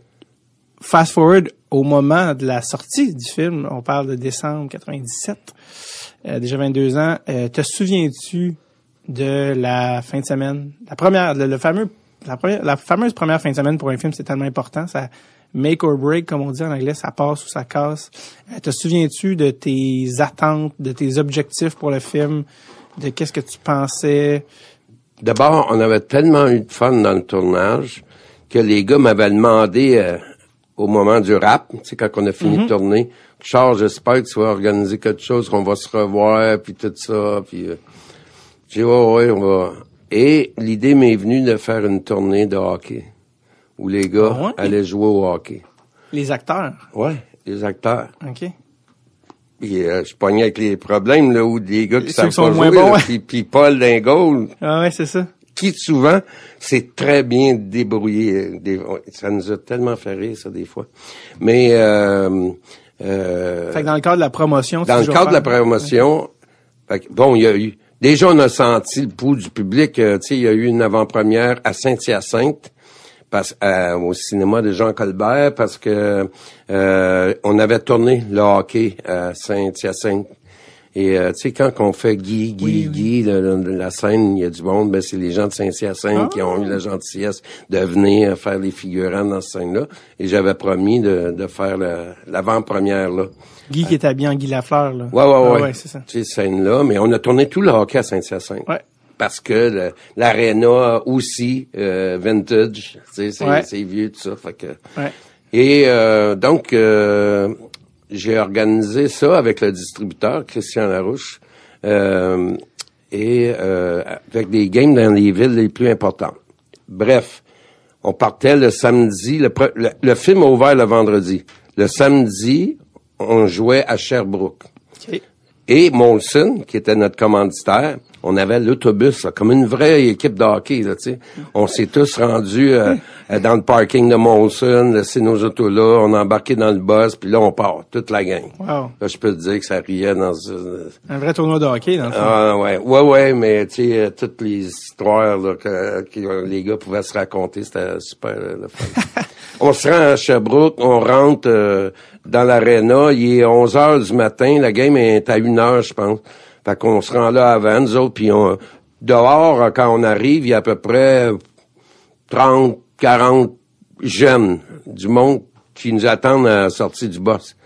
fast forward au moment de la sortie du film, on parle de décembre 97, euh, déjà 22 ans. Euh, te souviens-tu de la fin de semaine, la première, le, le fameux, la première, la fameuse première fin de semaine pour un film, c'est tellement important. Ça, make or break, comme on dit en anglais, ça passe ou ça casse. Euh, te souviens-tu de tes attentes, de tes objectifs pour le film, de qu'est-ce que tu pensais? D'abord, on avait tellement eu de fun dans le tournage que les gars m'avaient demandé euh, au moment du rap, tu sais, quand on a fini de tourner, Charles, j'espère que tu vas organiser quelque chose, qu'on va se revoir, puis tout ça, puis... Euh, j'ai dit, ouais, ouais, on va... Et l'idée m'est venue de faire une tournée de hockey, où les gars Ah ouais? allaient jouer au hockey. Les acteurs? Ouais, les acteurs. OK. Puis euh, je pognais avec les problèmes, là, où les gars qui savent pas moins jouer, bons, là, ouais. puis, puis Paul Dingault, Ah ouais, c'est ça. qui souvent c'est très bien débrouillé. Des- ça nous a tellement fait rire ça des fois. Mais euh, euh, Fait que dans le cadre de la promotion, dans le cadre de la promotion, fait que, bon, il y a eu déjà on a senti le pouls du public. euh, tu sais, il y a eu une avant-première à Saint-Hyacinthe. Parce, euh, au cinéma de Jean Colbert parce que euh, on avait tourné le hockey à Saint-Hyacinthe. Et euh, tu sais, quand on fait Guy, Guy, Guy, le- le- la scène, il y a du monde, ben c'est les gens de Saint-Hyacinthe qui ont eu la gentillesse de venir faire les figurants dans cette scène-là. Et j'avais promis de, de faire l'avant-première là. Guy qui est habillé en Guy Lafleur, là. Ouais, ouais, Ah ouais. ouais, c'est ça. Ces scènes-là, mais on a tourné tout le hockey à Saint-Hyacinthe. Ouais. Parce que l'aréna aussi, euh, vintage, tu sais, c'est Ouais. vieux, tout ça. Fait que... Ouais. Et euh, donc, euh, j'ai organisé ça avec le distributeur, Christian Larouche, euh, et avec des games dans les villes les plus importantes. Bref, on partait le samedi, le, le, le film a ouvert le vendredi. Le samedi, on jouait à Sherbrooke. OK. Et Molson, qui était notre commanditaire, on avait l'autobus, comme une vraie équipe de hockey. Là, tu sais. on s'est tous rendus euh, euh, dans le parking de Molson, laissé nos autos là, on a embarqué dans le bus, puis là, on part, toute la gang. Wow. Là, je peux te dire que ça riait dans... ce- Un vrai tournoi de hockey, dans le fond. ah ouais, ouais, ouais, mais tu sais, euh, toutes les histoires là, que, que les gars pouvaient se raconter, c'était super euh, le fun. on se rend à Sherbrooke, on rentre euh, dans l'aréna, il est 11 heures du matin, la game est à 1 heure, je pense. Fait qu'on se rend là avant, nous autres, puis on, dehors, euh, quand on arrive, il y a à peu près 30, 40 jeunes du monde qui nous attendent à la sortie du boss.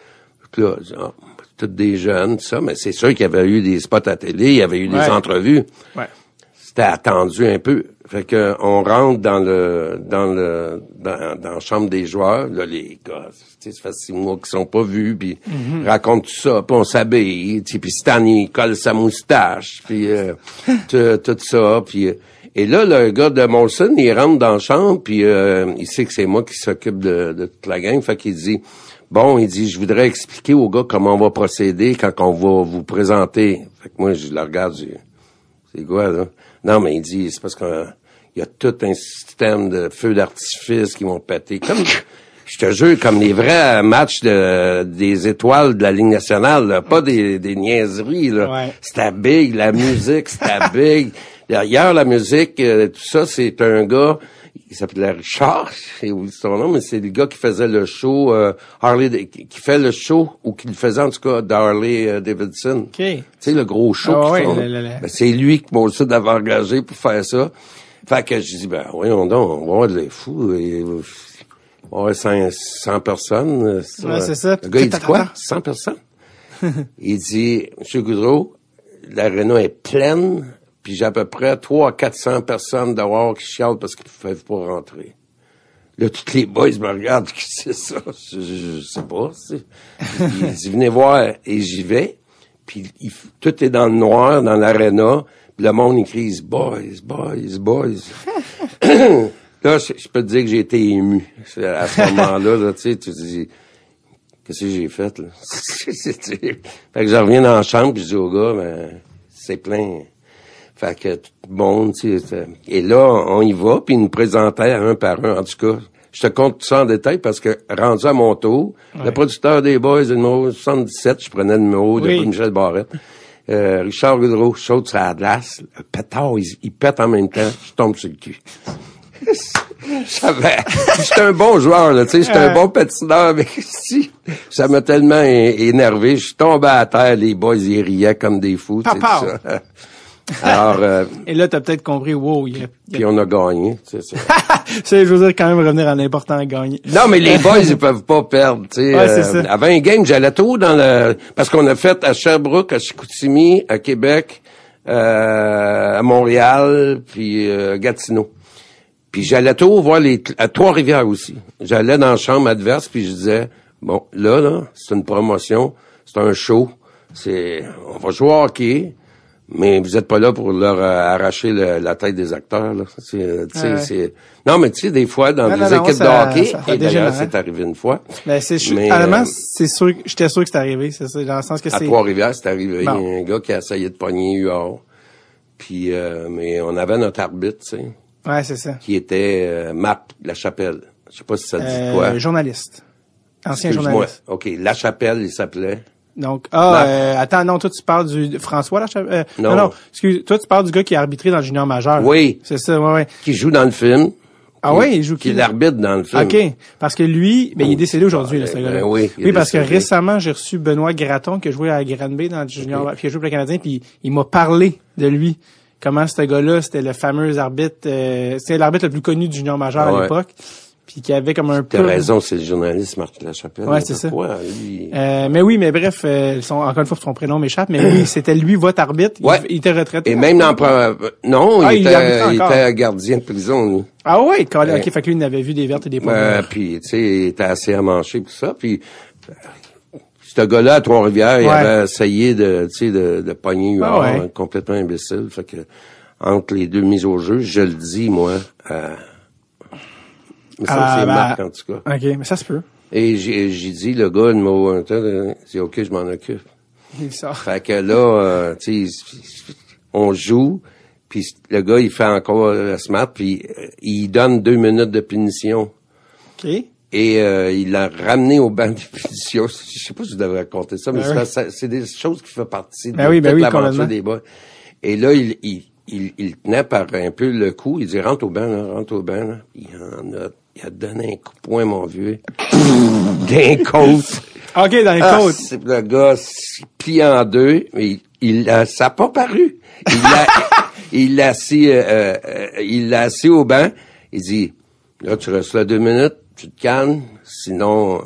Là, ah, tous des jeunes, ça, mais c'est sûr qu'il y avait eu des spots à télé, il y avait eu Ouais. des entrevues. Ouais. C'était attendu un peu. Fait que on rentre dans le dans le dans, dans la chambre des joueurs. Là, les gars, tu sais, ça fait six mois qu'ils sont pas vus, puis racontent tout ça, puis on s'habille, puis Stan il colle sa moustache, puis euh, tout, ça, puis euh, et là le gars de Molson, il rentre dans la chambre, puis euh, il sait que c'est moi qui s'occupe de, de toute la gang, fait qu'il dit Bon, il dit, je voudrais expliquer aux gars comment on va procéder quand on va vous présenter. Fait que moi, je le regarde, c'est quoi, là? Non, mais il dit, c'est parce qu'il y a tout un système de feux d'artifice qui vont péter. Comme, je te jure, comme les vrais matchs de, des étoiles de la Ligue nationale, là, pas des, des niaiseries, là. Ouais. C'était big, la musique, c'était big. D'ailleurs, la musique, euh, tout ça, c'est un gars, il s'appelait Richard, j'ai oublié son nom, mais c'est le gars qui faisait le show, euh, Harley, qui fait le show, ou qui le faisait en tout cas, d'Harley euh, Davidson. OK. Tu sais, le gros show Ah ouais, font. le- le- le- Ben, c'est lui que Molson avait engagé pour faire ça. Fait que je dis, ben, voyons donc, on va avoir de les fous. Et, on va avoir 100, 100 personnes. euh, ça. Ouais, c'est ça. Le gars, il dit quoi? 100 personnes? il dit, Monsieur Goudreau, l'aréna est pleine, puis j'ai à peu près 300 à 400 personnes dehors qui chialent parce qu'ils ne peuvent pas rentrer. Là, tous les boys me regardent, c'est ça? Je, je- je sais pas. Il dit, venez voir, et j'y vais. Puis il tout est dans le noir, dans l'aréna. Le monde, il crie, boys, boys, boys. là, je, je peux te dire que j'ai été ému. À ce moment-là, là, tu sais, tu te dis, qu'est-ce que j'ai fait, là? fait que je reviens dans la chambre, puis je dis au gars, ben, c'est plein. Fait que tout le monde, tu sais, et là, on y va, puis ils nous présentaient un par un. En tout cas, je te compte tout ça en détail parce que, rendu à mon tour, le producteur des Boys, le numéro 77, je prenais le numéro Oui. de Michel Barrette. Euh, Richard Goudreau, chaud sur la glace, le pétard, il, il pète en même temps, je tombe sur le cul. J'étais un bon joueur, là, tu sais, j'étais un bon patineur, mais si, ça m'a tellement énervé, je suis tombé à terre, les boys, ils riaient comme des fous. Alors, euh, Et là, t'as peut-être compris, wow, il y a, puis on a gagné, tu sais, ça. Je veux dire, quand même revenir à l'important gagner. Non, mais les boys, ils peuvent pas perdre. Ouais, Euh, avant un game, j'allais tout dans le... Parce qu'on a fait à Sherbrooke, à Chicoutimi, à Québec, euh, à Montréal, puis euh, Gatineau. Puis j'allais tout voir les... à Trois-Rivières aussi. J'allais dans la chambre adverse, puis je disais, bon, là, là, c'est une promotion, c'est un show, c'est... On va jouer au hockey, mais vous êtes pas là pour leur euh, arracher le- la tête des acteurs, là. C'est, euh, tu sais, Ouais. c'est... Non, mais tu sais, des fois, dans Non, des non, non, équipes ça- de hockey, et d'ailleurs, c'est arrivé une fois, Ben, c'est, je- Mais, honnêtement, euh, c'est sûr, que- j'étais sûr que c'est arrivé, c'est ça, dans le sens que À c'est, Trois-Rivières, c'est arrivé. Il y a Bon. un gars qui a essayé de pogner UR. Puis, euh, mais on avait notre arbitre, tu sais, ouais, c'est ça. qui était euh, Marc Lachapelle. Je sais pas si ça dit Euh, quoi. journaliste. Ancien Excuse-moi. journaliste. OK, Lachapelle, il s'appelait. Donc, ah, Marc. euh, attends, non, toi, tu parles du, François, là, euh, non. Non. non, excuse, toi, tu parles du gars qui a arbitré dans le junior majeur. Oui. C'est ça, ouais, ouais. Qui joue dans le film. Ah ouais, il joue Qui qui? l'arbitre dans le film. OK. Parce que lui, ben, il est décédé aujourd'hui, là, ce Ben, gars-là. ben oui, oui, parce que récemment, j'ai reçu Benoît Graton, qui a joué à Granby dans le junior, puis il a joué pour le Canadien, puis il m'a parlé de lui. Comment ce gars-là, c'était le fameux arbitre, euh, c'était l'arbitre le plus connu du junior majeur à Ouais. Puis qui avait comme un peu... T'as raison, c'est le journaliste Marc Lachapelle. Ouais, c'est ça. Pourquoi, lui? Euh, mais oui, mais bref, euh, son, encore une fois, son prénom m'échappe, mais oui, c'était lui, votre arbitre. Il- Ouais. Il, était retraité. Et même dans... Non, Ah, il, était, il était gardien de prison, lui. Ah ouais, quand, ok, fait que lui, il avait vu des vertes et des Euh, vertes. puis, tu sais, il était assez à manger pour ça. Puis, euh, ce gars-là, à Trois-Rivières, il avait essayé de, tu sais, de, de pogner Ah ouais. complètement imbécile. Fait que, entre les deux mises au jeu, je le dis, moi, semble Ah, c'est ben, Marc, en tout cas. Ok, mais ça se peut. Et j'ai dit, le gars, un, tel, c'est OK, je m'en occupe. Il sort. Fait que là, euh, tu sais, on joue, puis le gars, il fait encore le smart, puis euh, il donne deux minutes de punition. Ok. Et euh, il l'a ramené au banc de punition. Je sais pas si je devrais raconter ça, mais Ben c'est oui. ça- des choses qui font partie de Ben oui, ben toute oui, l'aventure des boys. Et là, il, il, il, il tenait par un peu le cou. Il dit, rentre au banc, là, rentre au banc. Là. Il en a, il a donné un coup de poing, mon vieux. D'un côte. Ok, dans les Ah, côtes. le gars s'est plié en deux, mais il, il ça n'a pas paru. Il l'a, il l'a assis, euh, euh, il l'a assis au banc. Il dit, là, tu restes là deux minutes, tu te calmes, sinon,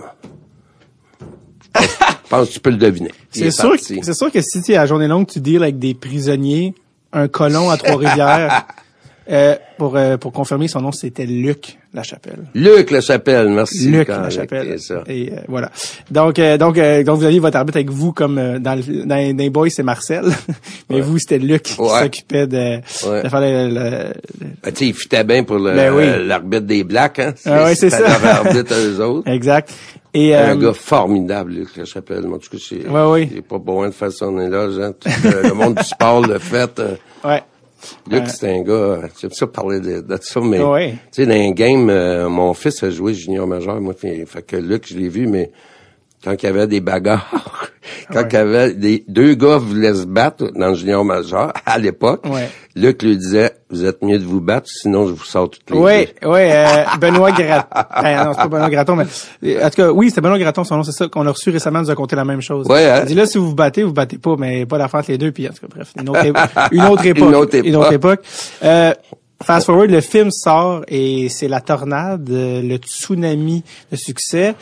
je pense que tu peux le deviner. C'est est sûr, que- c'est sûr que si tu es à journée longue, tu deals avec des prisonniers, un colon à Trois-Rivières. euh, pour, euh, pour confirmer, son nom, c'était Luc Lachapelle. Luc Lachapelle, merci. Luc Lachapelle. ça. Et euh, voilà. Donc, euh, donc, euh, donc, vous aviez votre arbitre avec vous, comme euh, dans, le, dans, les- dans boys, c'est Marcel. Mais vous, c'était Luc qui Ouais. s'occupait de, Ouais. de faire le, le- Ben, tu sais, il fitait bien pour Ben oui. l'arbitre des Blacks, hein. Ah ouais, c'est ça. leur arbitre à eux autres. Exact. Et, un euh, gars formidable, Luc Lachapelle. En tout cas, c'est, Ouais, oui. pas besoin de faire son éloge, hein. Tout le, le monde du sport le fait. euh, ouais. Luc, Ouais. c'est un gars, j'aime ça parler de, de ça, mais, Ouais. tu sais, dans un game, euh, mon fils a joué junior majeur, moi, fait, fait que Luc, je l'ai vu, mais quand il y avait des bagarres, quand Ouais. il y avait des, deux gars voulaient se battre dans le junior majeur, à l'époque, Ouais. Luc lui disait, vous êtes mieux de vous battre, sinon je vous sors toutes les Oui, deux. oui, euh, Benoît Graton. Ben, non, c'est pas Benoît Graton, mais euh, en tout cas, oui, c'était Benoît Graton, son nom, c'est ça qu'on a reçu récemment, nous a conté la même chose. Ouais, hein? Il dit là, si vous vous battez, vous vous battez pas, mais pas l'affaire entre les deux, puis en tout cas, bref, une autre, une autre époque. Une autre époque. époque. Euh, fast forward, le film sort et c'est la tornade, euh, le tsunami de succès.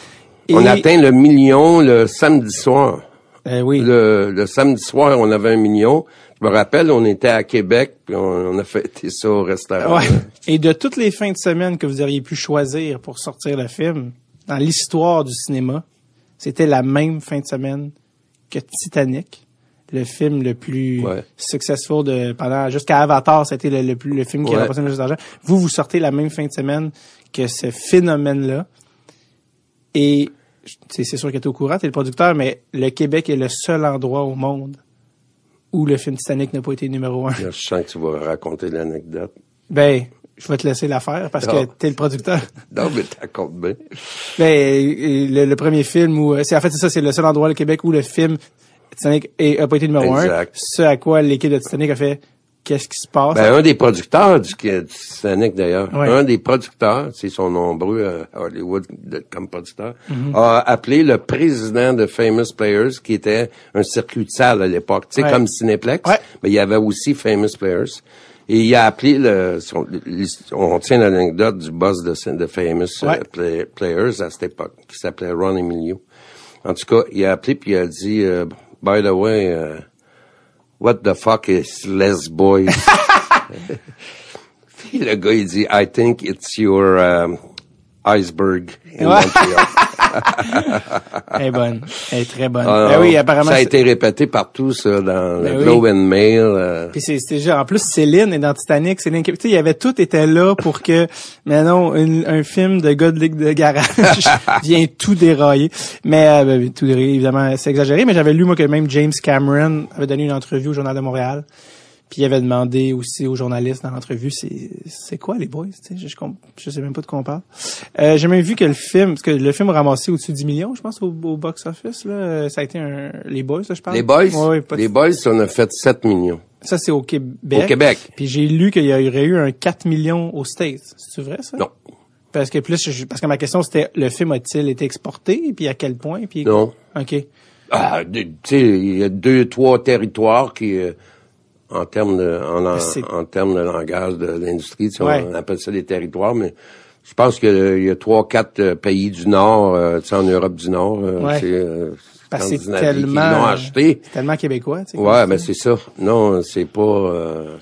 Et, On atteint le million le samedi soir. oui. Le, le samedi soir, on avait un million. Je me rappelle, on était à Québec, puis on, on a fêté ça au restaurant. Ouais. Et de toutes les fins de semaine que vous auriez pu choisir pour sortir le film, dans l'histoire du cinéma, c'était la même fin de semaine que Titanic, le film le plus Ouais. successful de pendant jusqu'à Avatar, c'était le, le plus le film qui a rapporté le plus d'argent. Vous vous sortez la même fin de semaine que ce phénomène-là. Et c'est sûr que tu es au courant, tu es le producteur, mais le Québec est le seul endroit au monde où le film Titanic n'a pas été numéro un. Je sens que tu vas raconter l'anecdote. Ben, je vais te laisser la faire parce que Ah. t'es le producteur. Non, mais t'accorde bien. Ben, le, le premier film où, c'est en fait c'est ça, c'est le seul endroit au Québec où le film Titanic est- a pas été numéro Exact. un. Ce à quoi l'équipe de Titanic a fait, qu'est-ce qui se passe? Ben, un des producteurs du, du Titanic, d'ailleurs, Ouais. un des producteurs, c'est son nombreux euh, à Hollywood de- comme producteur, Mm-hmm. a appelé le président de Famous Players, qui était un circuit de salle à l'époque, tu sais, Ouais. comme Cineplex, mais il y avait aussi Famous Players. Et il a appelé le, son- on tient l'anecdote du boss de, de Famous euh. Play- Players à cette époque, qui s'appelait Ron Emilio. En tout cas, il a appelé puis il a dit, euh, by the way, euh, what the fuck is Les Boys? gars, I think it's your um, iceberg in. Montreal. Elle est bonne. Elle est très bonne. Ah, Ben oui, apparemment. Ça a été répété partout, ça, dans Ben le oui. Globe and Mail. euh. Puis c'est- genre, en plus, Céline est dans Titanic. Céline, tu sais, il y avait tout était là pour que, mais non, une- un film de gars de ligue de garage vient tout dérailler. Mais, euh, ben, tout dérailler, évidemment, c'est exagéré, mais j'avais lu, moi, que même James Cameron avait donné une entrevue au Journal de Montréal. Puis il avait demandé aussi aux journalistes dans l'entrevue, c'est c'est quoi les boys? Tu sais, Je, je, je sais même pas de quoi on parle. Euh, J'ai même vu que le film, parce que le film a ramassé au-dessus de 10 millions, je pense, au, au box-office. là. Ça a été un... Les boys, là, je parle. Les Boys, Ouais, ouais, pas de- les Boys, on a fait 7 millions. Ça, c'est au Québec. Au Québec. Puis j'ai lu qu'il y aurait eu un 4 millions aux States. C'est vrai, ça? Non. Parce que plus, je- parce que ma question, c'était, le film a-t-il été exporté? Puis à quel point? Puis... Non. OK. Ah, tu sais, il y a deux, trois territoires qui, euh, en termes de, en, en, termes de langage de l'industrie, tu sais, Ouais. on appelle ça des territoires, mais je pense qu'il y a trois, quatre euh, pays du Nord, euh, tu sais, en Europe du Nord, euh, Ouais. c'est, euh, Parce qui tellement... l'ont acheté. tellement québécois, tu sais. Ouais, comme ben c'est ça. Non, c'est pas, euh,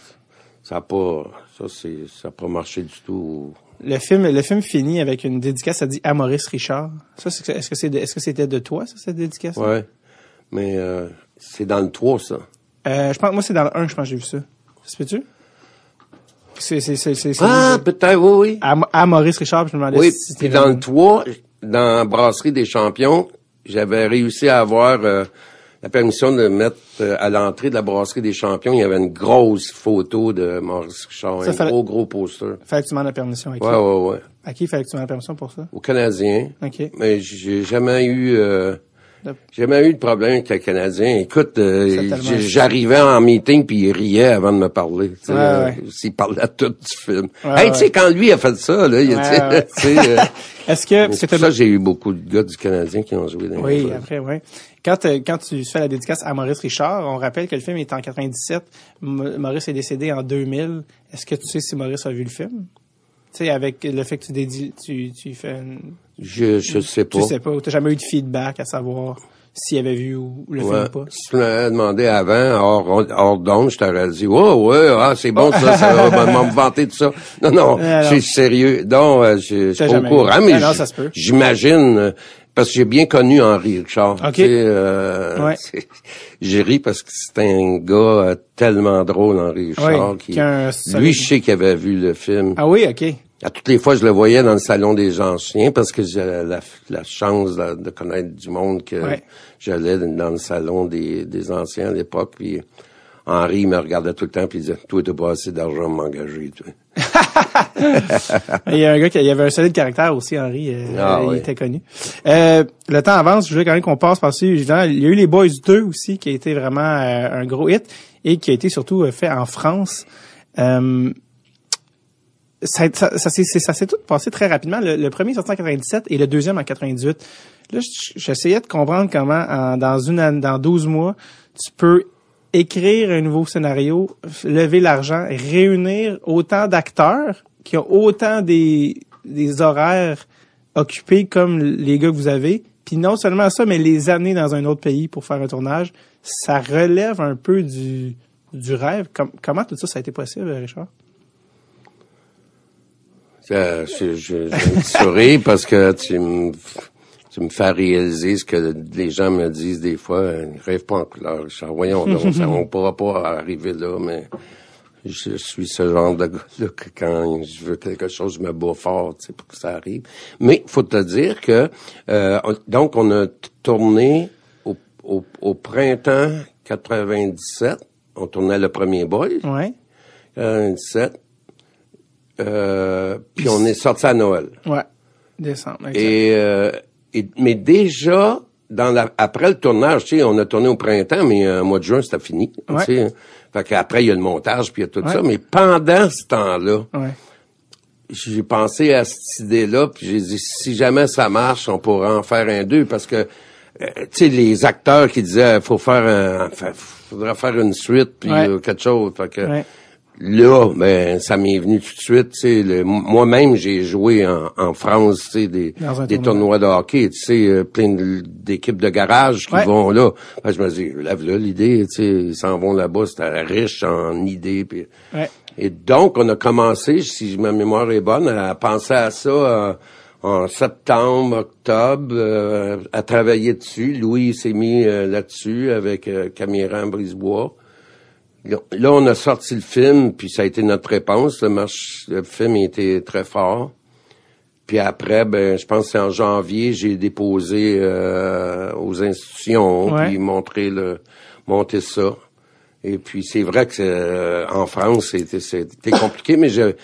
ça a pas, ça c'est, ça a pas marché du tout. Le film, le film finit avec une dédicace, ça dit à Maurice Richard. Ça, est-ce que c'est, est-ce que c'était de toi, ça, cette dédicace? Ouais. Mais, euh, c'est dans le 3, ça. Euh, je pense, moi, c'est dans le 1, je pense que j'ai vu ça. Ça se peut-tu? C'est, c'est, c'est, Ah, peut-être, oui, oui. à, à Maurice Richard, je me demandais Oui, si puis dans le 3, dans Brasserie des Champions, j'avais réussi à avoir euh, la permission de mettre euh, à l'entrée de la Brasserie des Champions, il y avait une grosse photo de Maurice Richard, Ça un fallait- gros, gros poster. Fallait que tu demandes la permission à qui? Ouais, ouais, ouais. À qui fallait que tu demandes la permission pour ça? Au Canadien. OK. Mais j'ai jamais eu... Euh, j'ai jamais eu de problème avec le Canadien. Écoute, euh, j'arrivais en meeting puis il riait avant de me parler. tu sais, Ouais, euh. S'il parlait à tout du film. Hey, tu sais, quand lui a fait ça, là, il, ouais. euh, Est-ce que, C'est pour ça j'ai eu beaucoup de gars du Canadien qui ont joué dans oui, après, oui. Quand, euh, quand tu fais la dédicace à Maurice Richard, on rappelle que le film est en 97. M- Maurice est décédé en 2000. Est-ce que tu sais si Maurice a vu le film? Tu sais, avec le fait que tu dédies, tu, tu fais une, Je, je sais pas. tu sais pas, t'as jamais eu de feedback à savoir s'il avait vu ou, le film ou pas? Si tu m'avais demandé avant, hors, hors d'onde, je t'aurais dit, oh, ouais, ah, c'est bon, ça, ça va m'en me vanter de ça. Non, non, Ah, je suis sérieux. Non, euh, je suis pas au courant, mais Ah, j'imagine, euh, parce que j'ai bien connu Henri Richard. Ok. Tu sais, euh, Ouais. J'ai ri parce que c'est un gars euh, tellement drôle, Henri Richard. Qui, lui, je sais qu'il avait vu le film. Ah oui, OK. À toutes les fois, je le voyais dans le salon des anciens parce que j'ai la, la chance de, de connaître du monde que Ouais. j'allais dans le salon des, des anciens à l'époque. Puis Henri me regardait tout le temps puis il disait Toi, t'as pas assez d'argent à m'engager, toi. Il y a un gars qui il avait un solide caractère aussi, Henri. euh, Ah, il oui. était connu. Euh, le temps avance, je voulais quand même qu'on passe. Évidemment, Il y a eu les Boys 2 aussi, qui a été vraiment euh, un gros hit et qui a été surtout fait en France. Euh, ça, ça, ça, ça s'est tout passé très rapidement. Le, premier sorti en 97 et le deuxième en 98. Là, j'essayais de comprendre comment, en- dans une année- dans 12 mois, tu peux écrire un nouveau scénario, lever l'argent, réunir autant d'acteurs qui ont autant des, des horaires occupés comme les gars que vous avez. Puis non seulement ça, mais les amener dans un autre pays pour faire un tournage, ça relève un peu du, du rêve. Com- comment tout ça, ça a été possible, Richard? Ça, je, je, petit sourire parce que tu me, tu me fais réaliser ce que les gens me disent des fois. Ils rêvent pas en couleur. Richard. Voyons donc, ça, on pourra pas arriver là, mais je suis ce genre de gars-là que quand je veux quelque chose, je me bats fort, tu sais, pour que ça arrive. Mais faut te dire que euh, on- donc on a tourné au, au, au printemps 97. On tournait le premier boy. Ouais. 97. Euh, puis on est sorti à Noël. Ouais. Décembre. Et, euh, et- mais déjà dans la, après le tournage, tu sais, on a tourné au printemps, mais euh, au mois de juin c'était fini. tu Ouais. sais. Fait qu'après il y a le montage puis il y a tout Ouais. ça. Mais pendant ce temps-là, Ouais. j'ai pensé à cette idée-là, puis j'ai dit si jamais ça marche, on pourra en faire un deux parce que euh, tu sais les acteurs qui disaient faut faire un fa- faudrait faire une suite puis euh, quelque chose. Fait que Ouais. Là, ben, ça m'est venu tout de suite. Tu sais, moi-même, j'ai joué en, en France, tu sais, des, des tournoi. tournois de hockey, tu sais, euh, plein d'équipes de garage qui Ouais. vont là. Ben, je me dis, lève là l'idée, tu sais, ils s'en vont là-bas, c'était riche en idées. Puis... Ouais. Et donc, on a commencé, si ma mémoire est bonne, à penser à ça euh, en septembre, octobre, euh, à travailler dessus. Louis s'est mis euh, là-dessus avec euh, Caméra Brisebois. Là, on a sorti le film, puis ça a été notre réponse. Le, marche, le film a été très fort. Puis après, ben, je pense que c'est en janvier, j'ai déposé euh, aux institutions, Ouais. puis montré le, monté ça. Et puis c'est vrai que euh, en France, c'était, c'était compliqué, mais je, tu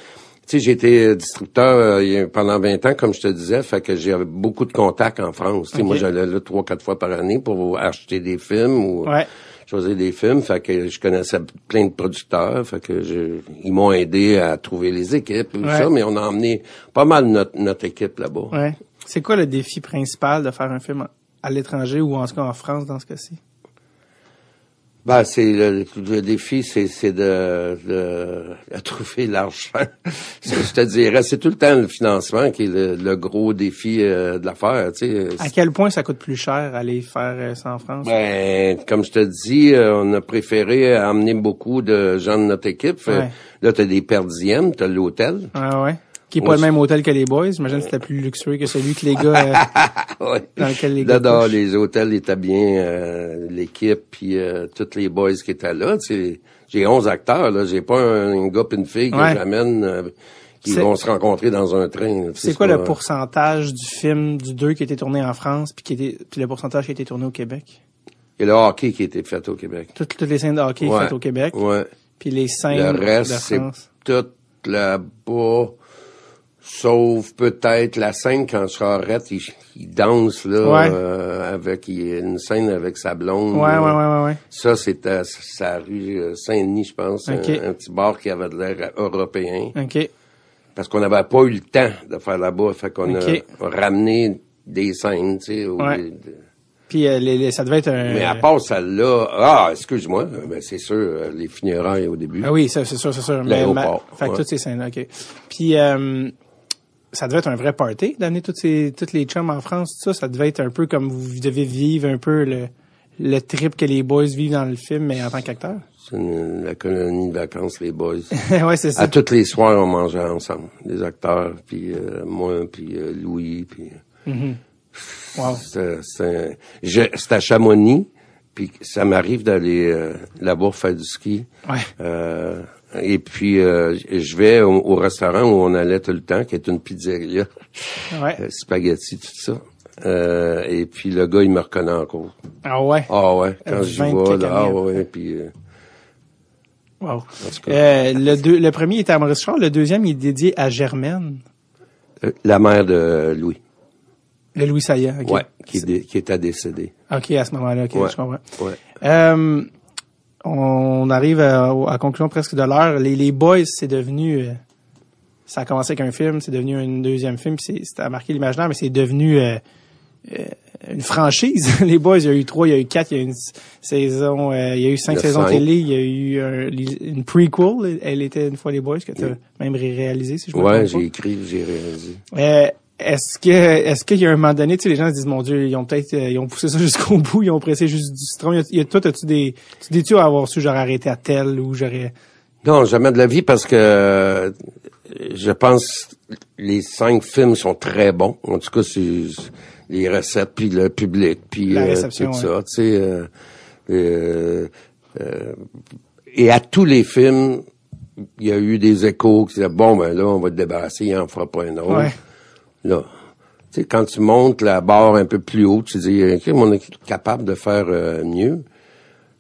sais, j'ai été distributeur euh, il pendant 20 ans, comme je te disais, fait que j'avais beaucoup de contacts en France. Tu sais, Ok. Moi, j'allais là trois, quatre fois par année pour acheter des films ou Ouais. Choisir des films. Fait que je connaissais plein de producteurs. Fait que je, ils m'ont aidé à trouver les équipes et tout ça, mais on a emmené pas mal notre, notre équipe là-bas. Ouais. C'est quoi le défi principal de faire un film à l'étranger ou en tout cas en France dans ce cas-ci? Ben, c'est le, le défi, c'est, c'est de, de, de trouver l'argent. Je te dirais, c'est tout le temps le financement qui est le, le gros défi euh, de l'affaire. Tu sais. À quel point ça coûte plus cher aller faire euh, ça en France? Ben, comme je te dis, euh, on a préféré amener beaucoup de gens de notre équipe. Ouais. Là, t'as des perdièmes, t'as l'hôtel. Ah ouais. Qui est pas le même hôtel que les boys. J'imagine que c'était plus luxueux que celui que les gars, euh, dans lequel les gars couchent. les hôtels étaient bien euh, l'équipe puis euh, tous les boys qui étaient là. J'ai 11 acteurs là, j'ai pas un, un gars pis une fille Ouais. que j'amène euh, qui vont se rencontrer dans un train. C'est quoi le pourcentage du film du 2 qui a été tourné en France puis qui était puis le pourcentage qui a été tourné au Québec? Et le hockey qui a été fait au Québec. Toutes, toutes les scènes de hockey Ouais. faites au Québec, Ouais. puis les scènes Le reste, de c'est France. tout là-bas. Sauf peut-être la scène quand Charrette, il, il danse là Ouais. euh, avec il une scène avec sa blonde. Ouais, ouais, là. ouais, ouais, ouais. Ça, c'était sa rue euh, Saint-Denis, je pense. Un, un petit bar qui avait de l'air européen. OK. Parce qu'on n'avait pas eu le temps de faire là-bas. Fait qu'on a ramené des scènes, tu sais. Ouais. Puis euh, les, les- ça devait être un Mais à part celle-là, ah, excuse-moi, ben c'est sûr, euh, les funérailles au début. Ah oui, ça c'est sûr, c'est sûr. Mais L'aéroport, ma- Fait que ouais. toutes ces scènes OK. Puis euh, ça devait être un vrai party d'amener toutes ces toutes les chums en France, tout ça, ça devait être un peu comme vous devez vivre un peu le le trip que les boys vivent dans le film mais en tant qu'acteur. C'est la colonie de vacances, les boys. ouais, c'est ça. à tous les soirs, on mangeait ensemble. Les acteurs, puis euh, moi, puis euh, Louis, puis... Wow. C'était c'était- je- c'était à Chamonix, puis ça m'arrive d'aller euh, là-bas faire du ski. Ouais. Et puis, euh, je vais au, au restaurant où on allait tout le temps, qui est une pizzeria, Ouais. euh, spaghetti, tout ça. Euh, et puis, le gars, il me reconnaît encore. Ah ouais? Ah ouais, quand 20 vois, là, ah ouais, puis... euh, Wow. Euh, le deux, le premier était à Maurice Richard, le deuxième il est dédié à Germaine, euh, la mère de Louis, le Louis. OK. ouais, qui, est qui était décédée. OK, à ce moment-là, OK, Ouais. je comprends. Ouais. Euh, on arrive à, à la conclusion presque de l'heure. Les, les Boys, c'est devenu... euh, ça a commencé avec un film, c'est devenu un deuxième film, puis c'est- ça a marqué l'imaginaire, mais c'est devenu euh, euh, une franchise. les Boys, il y a eu trois, il y a eu quatre, il y a eu une saison, il y a eu cinq saisons cinq. télé, il y a eu un- une prequel, elle était une fois les Boys, que tu as même réalisé, si je me Ouais, trompe j'ai écrit, j'ai réalisé. Est-ce que est-ce qu'il y a un moment donné, tu sais, les gens se disent mon Dieu, ils ont peut-être euh, ils ont poussé ça jusqu'au bout, ils ont pressé juste du citron. Il y a, toi, as-tu des tu dis-tu à avoir su j'aurais arrêté à tel ou j'aurais Non, jamais de la vie parce que euh, je pense les cinq films sont très bons. En tout cas, c'est les recettes puis le public puis La euh, réception, tout ça. Tu sais, euh, euh, euh, et à tous les films, il y a eu des échos qui disaient bon ben là on va te débarrasser, il en fera pas un autre. Ouais. Là, tu sais, quand tu montes la barre un peu plus haut, tu dis ok, on est capable de faire euh, mieux.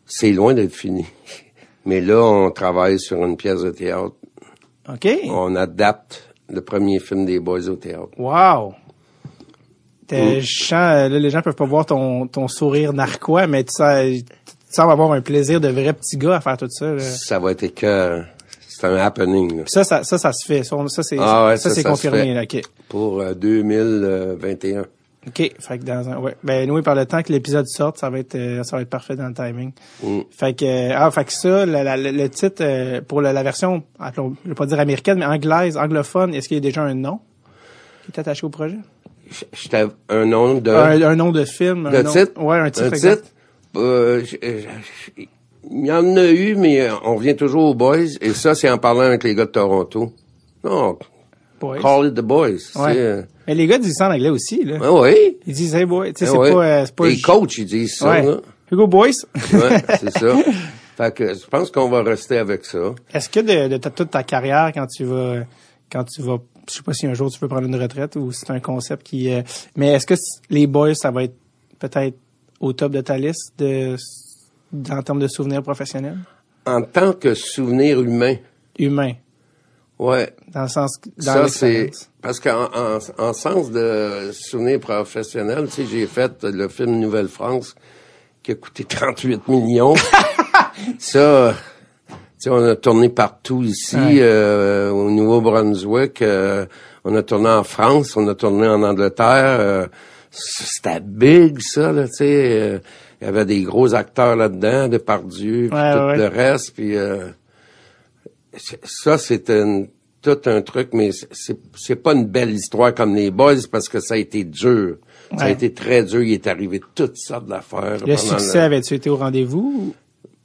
C'est loin d'être fini. Mais là, on travaille sur une pièce de théâtre OK. on adapte le premier film des Boys au théâtre. Wow. T'es- Mm. Je sens, là, les gens peuvent pas voir ton, ton sourire narquois, mais tu, sens, tu sembles avoir un plaisir de vrai petit gars à faire tout ça. là. Ça va être que c'est un happening là, ça, ça, ça, ça se fait. Ça, ça, c'est, Ah ouais, ça, ça, c'est ça se confirmé. là, pour euh, 2021. OK. Fait que dans un, ouais. Ben, nous, par le temps que l'épisode sorte, ça va être, euh, ça va être parfait dans le timing. Mm. Fait que, euh, ah, fait que ça, la- la- le, titre, euh, pour la, la version, appelons- je vais pas dire américaine, mais anglaise, anglophone, est-ce qu'il y a déjà un nom qui est attaché au projet? J'étais un nom de... Un, un nom de film? un de nom- titre? Ouais, un titre. Un exact. titre? Euh, euh, il y en a eu, mais on revient toujours aux Boys. Et ça, c'est en parlant avec les gars de Toronto. Non, Boys. call it the Boys. Ouais. euh, Mais les gars disent ça en anglais aussi, là. Ah oui? Ils disent, hey boy, tu sais, Ah c'est pas, euh, c'est pas... Les coachs, ils disent ça. Ouais. là. Hugo Boys. Ouais, c'est ça. Fait que je pense qu'on va rester avec ça. Est-ce que de, de ta- toute ta carrière, quand tu vas, quand tu vas, je sais pas si un jour tu peux prendre une retraite ou si c'est un concept qui, euh, mais est-ce que les boys, ça va être peut-être au top de ta liste de, en termes de souvenirs professionnels? En tant que souvenir humain, Humain. ouais, Dans le sens, dans ça c'est parce qu'en en, en sens de souvenir professionnel, tu sais, j'ai fait le film Nouvelle France qui a coûté 38 millions. ça, tu sais, on a tourné partout ici, Ouais. euh, au Nouveau-Brunswick, euh, on a tourné en France, on a tourné en Angleterre. euh, c'était big ça, là, tu sais. Euh, Il y avait des gros acteurs là-dedans, de Pardieu, puis Ouais, tout ouais. le reste, puis euh, ça c'est tout un truc, mais c'est- pas une belle histoire comme les Boys parce que ça a été dur. Ça a été très dur. Il est arrivé toutes sortes d'affaires. Le succès avait-tu été au rendez-vous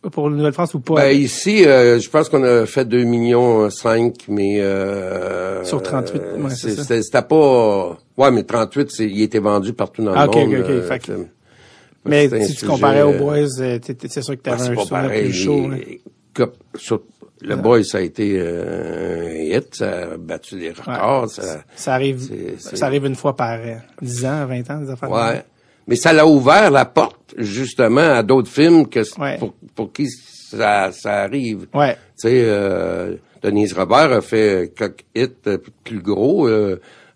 ou- pour le Nouvelle-France ou pas? Ben, ici, euh, je pense qu'on a fait 2 millions 5, mais... Euh, Sur 38, ouais, c'est ça. C'était pas... Ouais, mais 38, c'est- il était vendu partout dans Ah, le ok, monde. ok, ok. euh, Fait mais si tu comparais aux euh, boys, euh, c'est sûr que t'avais c'est un souvenir plus chaud. sur- le Boy, ça a été euh, un hit, ça a battu les records. Ça, Ça arrive, ça arrive une fois par euh, 10 ans, 20 ans, des affaires. de ouais. Mais ça l'a ouvert la porte, justement, à d'autres films que Ouais. pour, pour qui ça, ça arrive. Ouais. Tu sais, euh, Denise Robert a fait quelques hits plus gros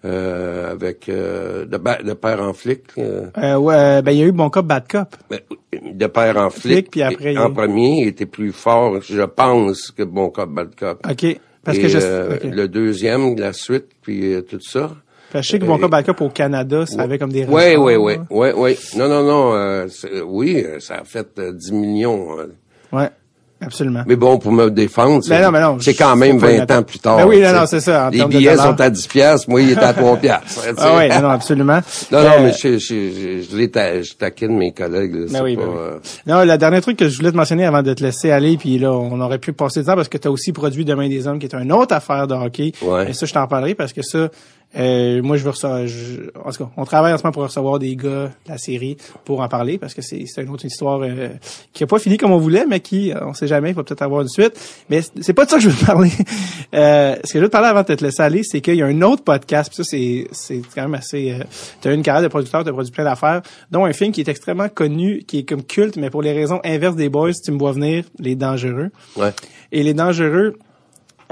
euh, avec euh, de, de père en flic. euh, Euh, ouais, ben il y a eu Bon Cop, Bad Cop. ben, de père en Flic, flic. puis après, en premier, il était plus fort, je pense, que Bon Cop, Bad Cop. OK. Parce Et, que je, euh, ok. le deuxième, la suite, puis tout ça. Que je sais que Bon Cop, Bad Cop au Canada, ça avait comme des oui, oui, là. oui, oui. Non, non, non. oui, ça a fait euh, 10 millions. Ouais, absolument. Mais bon, pour me défendre, c'est Ben non, mais non, c'est quand même c'est pas 20 inattend- ans plus tard. Ben oui, non, non, c'est ça, en Les de billets sont à 10 piastres, moi, il est à 3 piastres. Ah ouais, non, non, absolument. Non, non, Euh, mais je, je, je, je, ta- je taquine mes collègues. là, Ben oui, pas, oui. euh, Non, le dernier truc que je voulais te mentionner avant de te laisser aller, puis là, on aurait pu passer du temps parce que tu as aussi produit Demain des hommes, qui est une autre affaire de hockey. Ouais. Et ça, je t'en parlerai parce que ça, euh, moi, je veux recevoir, je- en tout cas, on travaille en ce moment pour recevoir des gars de la série pour en parler parce que c'est c'est une autre histoire euh, qui a pas fini comme on voulait, mais qui, euh, on sait jamais, il va peut-être avoir une suite. Mais c'est- c'est pas de ça que je veux te parler. Euh, ce que je veux te parler avant de te laisser aller, c'est qu'il y a un autre podcast, puis ça, c'est c'est quand même assez... Euh, tu as une carrière de producteur, tu as produit plein d'affaires, dont un film qui est extrêmement connu, qui est comme culte, mais pour les raisons inverses des boys, tu me vois venir, Les Dangereux. ouais. Et Les Dangereux,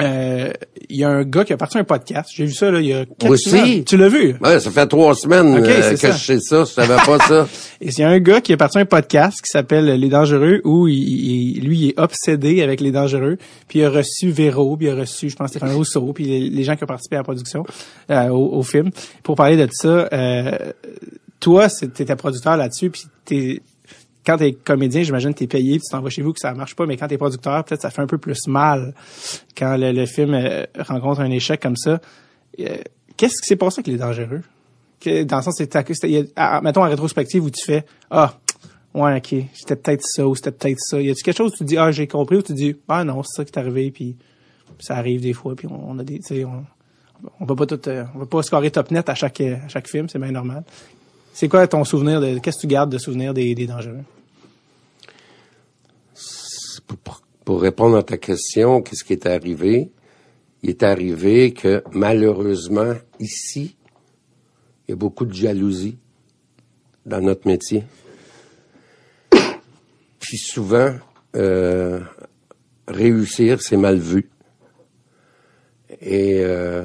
euh, il y a un gars qui a parti un podcast. J'ai vu ça là, il y a Aussi? semaines. Tu l'as vu? Ouais, ça fait trois semaines Ok, euh, c'est que ça. je sais ça, je savais pas ça. Et c'est un gars qui a parti un podcast qui s'appelle Les Dangereux où il, il- lui il est obsédé avec les dangereux. Puis il a reçu Véro, puis il a reçu, je pense, Stéphane Rousseau, puis les, les gens qui ont participé à la production euh, au, au film pour parler de ça. Euh, toi, t'étais producteur là-dessus, puis t'es quand t'es comédien, j'imagine t'es payé, puis tu t'en vas chez vous que ça marche pas, mais quand t'es producteur, peut-être ça fait un peu plus mal quand le, film euh, rencontre un échec comme ça. Euh, Qu'est-ce qui s'est passé avec les dangereux? Que, dans le sens, c'est, mettons en rétrospective où tu fais, ah, ouais, ok, c'était peut-être ça ou c'était peut-être ça. Y a-tu quelque chose où tu dis, ah, j'ai compris ou tu dis, ah non, c'est ça qui est arrivé, puis ça arrive des fois, puis on, a des, tu sais, on, on peut pas tout, euh, on peut pas scorer top net à chaque, à chaque film, c'est bien normal. C'est quoi ton souvenir de, qu'est-ce que tu gardes de souvenir des, des dangereux? Pour, pour- répondre à ta question, qu'est-ce qui est arrivé? Il est arrivé que malheureusement, ici, il y a beaucoup de jalousie dans notre métier. Puis souvent, euh, réussir, c'est mal vu. Et euh,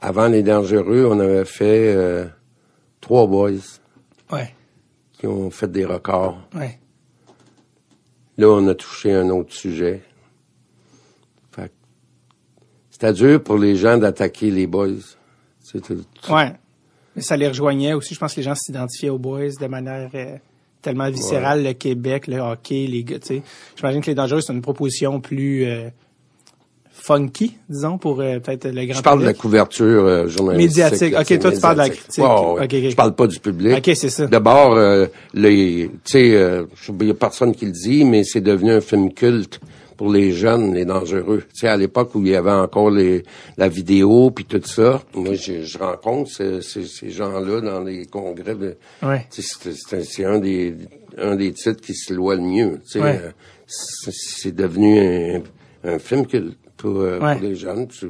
avant les dangereux, on avait fait euh, trois boys Ouais, qui ont fait des records. ouais. Là, on a touché un autre sujet. Fait C'était dur pour les gens d'attaquer les boys. C'est tout- Ouais. Mais ça les rejoignait aussi. Je pense que les gens s'identifiaient aux boys de manière euh, tellement viscérale. Le Québec, le hockey, les gars, tu sais. J'imagine que les dangereux, c'est une proposition plus euh, funky, disons, pour euh, peut-être le grand Je parle de la couverture euh, journalistique. Médiatique. là, Ok, toi, tu parles de la critique. Ouais, ouais. Ok, ok. Je parle pas du public. Ok, c'est ça. D'abord, euh, les, tu sais, euh, il y a personne qui le dit, mais c'est devenu un film culte pour les jeunes, les dangereux. Tu sais, à l'époque où il y avait encore les, la vidéo puis tout ça, moi, je, je rencontre ce- ce- ces gens-là dans les congrès. De, Ouais. tu sais, c'est- un- des, un des titres qui se loie le mieux. Tu sais, Ouais. Euh, c'est c'est devenu un, un film culte pour, euh, Ouais. pour les jeunes. Je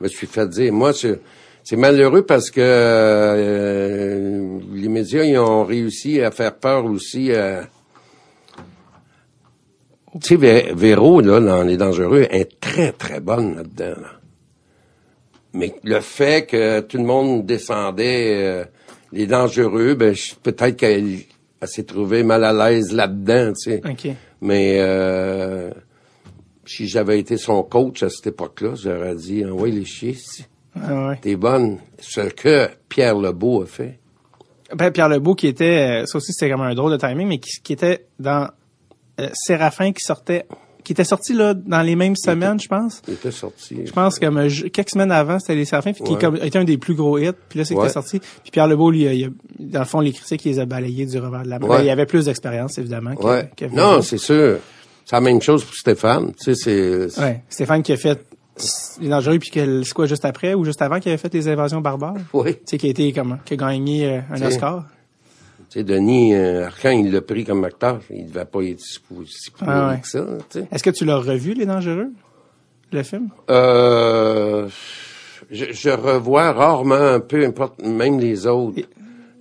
me suis fait dire, moi, c'est c'est malheureux parce que euh, les médias ils ont réussi à faire peur aussi à... Tu sais, Vé- Véro, là, dans Les Dangereux, est très, très bonne là-dedans. là. Mais le fait que tout le monde descendait euh, Les Dangereux, ben, je- peut-être qu'elle elle s'est trouvée mal à l'aise là-dedans, tu sais. OK. Mais euh, si j'avais été son coach à cette époque-là, j'aurais dit, envoie les chiens. Ah ouais. t'es bonne. Ce que Pierre Lebeau a fait. Ben, Pierre Lebeau qui était, euh, ça aussi c'était comme un drôle de timing, mais qui, qui était dans euh, Séraphin qui sortait, qui était sorti là dans les mêmes semaines, je pense. Il était sorti. Je pense que euh, quelques semaines avant, c'était les Séraphins, puis qui comme, était un des plus gros hits. Puis là, c'est Ouais. sorti. Puis Pierre Lebeau, lui, il a- dans le fond, les critiques, il les a balayés du revers de la main. Ouais. Ben, il avait plus d'expérience, évidemment. que- que non, c'est sûr. C'est la même chose pour Stéphane. Tu sais, c'est... Ouais. Stéphane qui a fait Les Dangereux, puis que- c'est quoi, juste après ou juste avant qu'il avait fait les invasions barbares? Oui. Tu sais, qui a été, comment, qui a gagné euh, un Oscar. Tu sais, Denis euh, Arcand, il l'a pris comme acteur. Il devait pas être si, si Ah ouais. que ça. Est-ce que tu l'as revu, Les Dangereux? Le film? Euh, je, je revois rarement, peu importe, même les autres.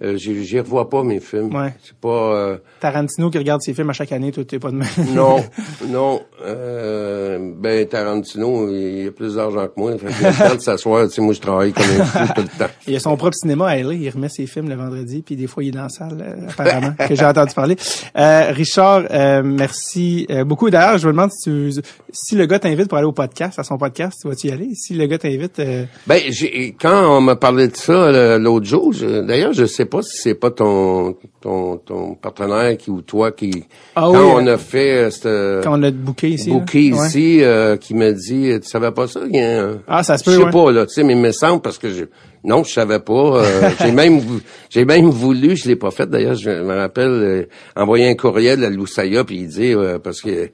Euh, j'y revois pas mes films. Ouais. C'est pas... euh, Tarantino qui regarde ses films à chaque année, toi, t'es pas de même. non, non. Euh, ben, Tarantino, il a plus d'argent que moi. Fait qu'il a le temps de s'asseoir. Tu sais, moi, je travaille comme un fou tout le temps. Il a son propre cinéma à LA, il remet ses films le vendredi, puis des fois il est dans la salle, euh, apparemment, que j'ai entendu parler. Euh, Richard, euh, merci beaucoup. D'ailleurs, je me demande si tu, si le gars t'invite pour aller au podcast, à son podcast, tu vas-tu y aller? Si le gars t'invite, euh, Ben, j'ai, quand on m'a parlé de ça l'autre jour, d'ailleurs, je sais pas si c'est pas ton, ton, ton partenaire qui ou toi qui, Ah quand oui, on euh, a fait euh, cette quand on a booké ici. là. Ouais. ici, euh, qui m'a dit, tu savais pas ça? Il y a Ah, ça se Je peut, sais ouais. pas, là, tu sais, mais il me semble parce que je, non, je savais pas. euh, j'ai même, j'ai même voulu, je l'ai pas fait d'ailleurs, je me rappelle, euh, envoyer un courriel à Loussaya puis il dit, euh, parce que,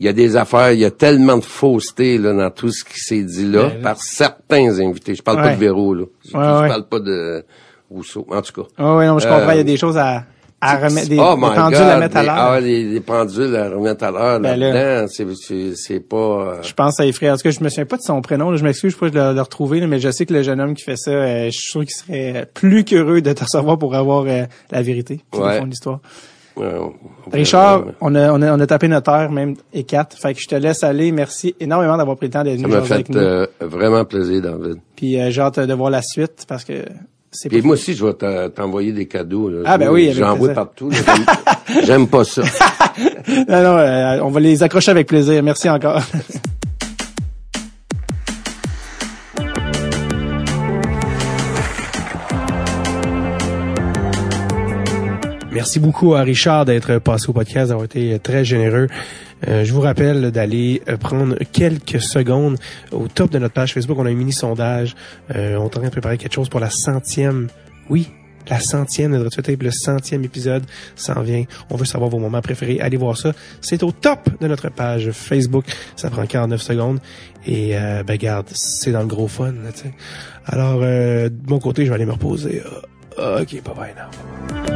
il y a des affaires, il y a tellement de fausseté là dans tout ce qui s'est dit là Ben, là. par certains invités. Je parle pas de Véro là. Je, Ouais, je ouais. parle pas de Rousseau. En tout cas. Ah oui, non, je Euh, comprends, il y a des choses à, à remettre, des, oh des pendules God, à mettre à l'heure. Ah, les, les pendules à remettre à l'heure Ben là. là-dedans, c'est, c'est, pas. euh, Je pense à Effray. En tout cas, je me souviens pas de son prénom. là. Je m'excuse, je pourrais le, le retrouver, là, mais je sais que le jeune homme qui fait ça, euh, je suis sûr qu'il serait plus qu'heureux de te recevoir pour avoir euh, la vérité, Ouais. fond de l'histoire. euh, Richard, on a, on a, on a tapé notre heure, même, et quatre. Fait que je te laisse aller. Merci énormément d'avoir pris le temps d'être ça venu m'a jaser avec fait nous. euh, vraiment plaisir, David. Puis euh, j'ai hâte de voir la suite parce que pas- moi aussi, je vais t'envoyer des cadeaux. Là. Ah, ben oui, avec J'en vois plaisir. partout. J'aime pas ça. Non, non, euh, on va les accrocher avec plaisir. Merci encore. Merci beaucoup à Richard d'être passé au podcast, d'avoir été très généreux. Euh, je vous rappelle d'aller euh, prendre quelques secondes au top de notre page Facebook. On a un mini sondage. Euh, on est en train de préparer quelque chose pour la centième. Oui, la centième de Retweet Tape, le centième épisode s'en vient. On veut savoir vos moments préférés. Allez voir ça. C'est au top de notre page Facebook. Ça prend 49 secondes. Et euh, ben garde, c'est dans le gros fun. là. Alors, euh, de mon côté, je vais aller me reposer. Ah, ok, bye bye now.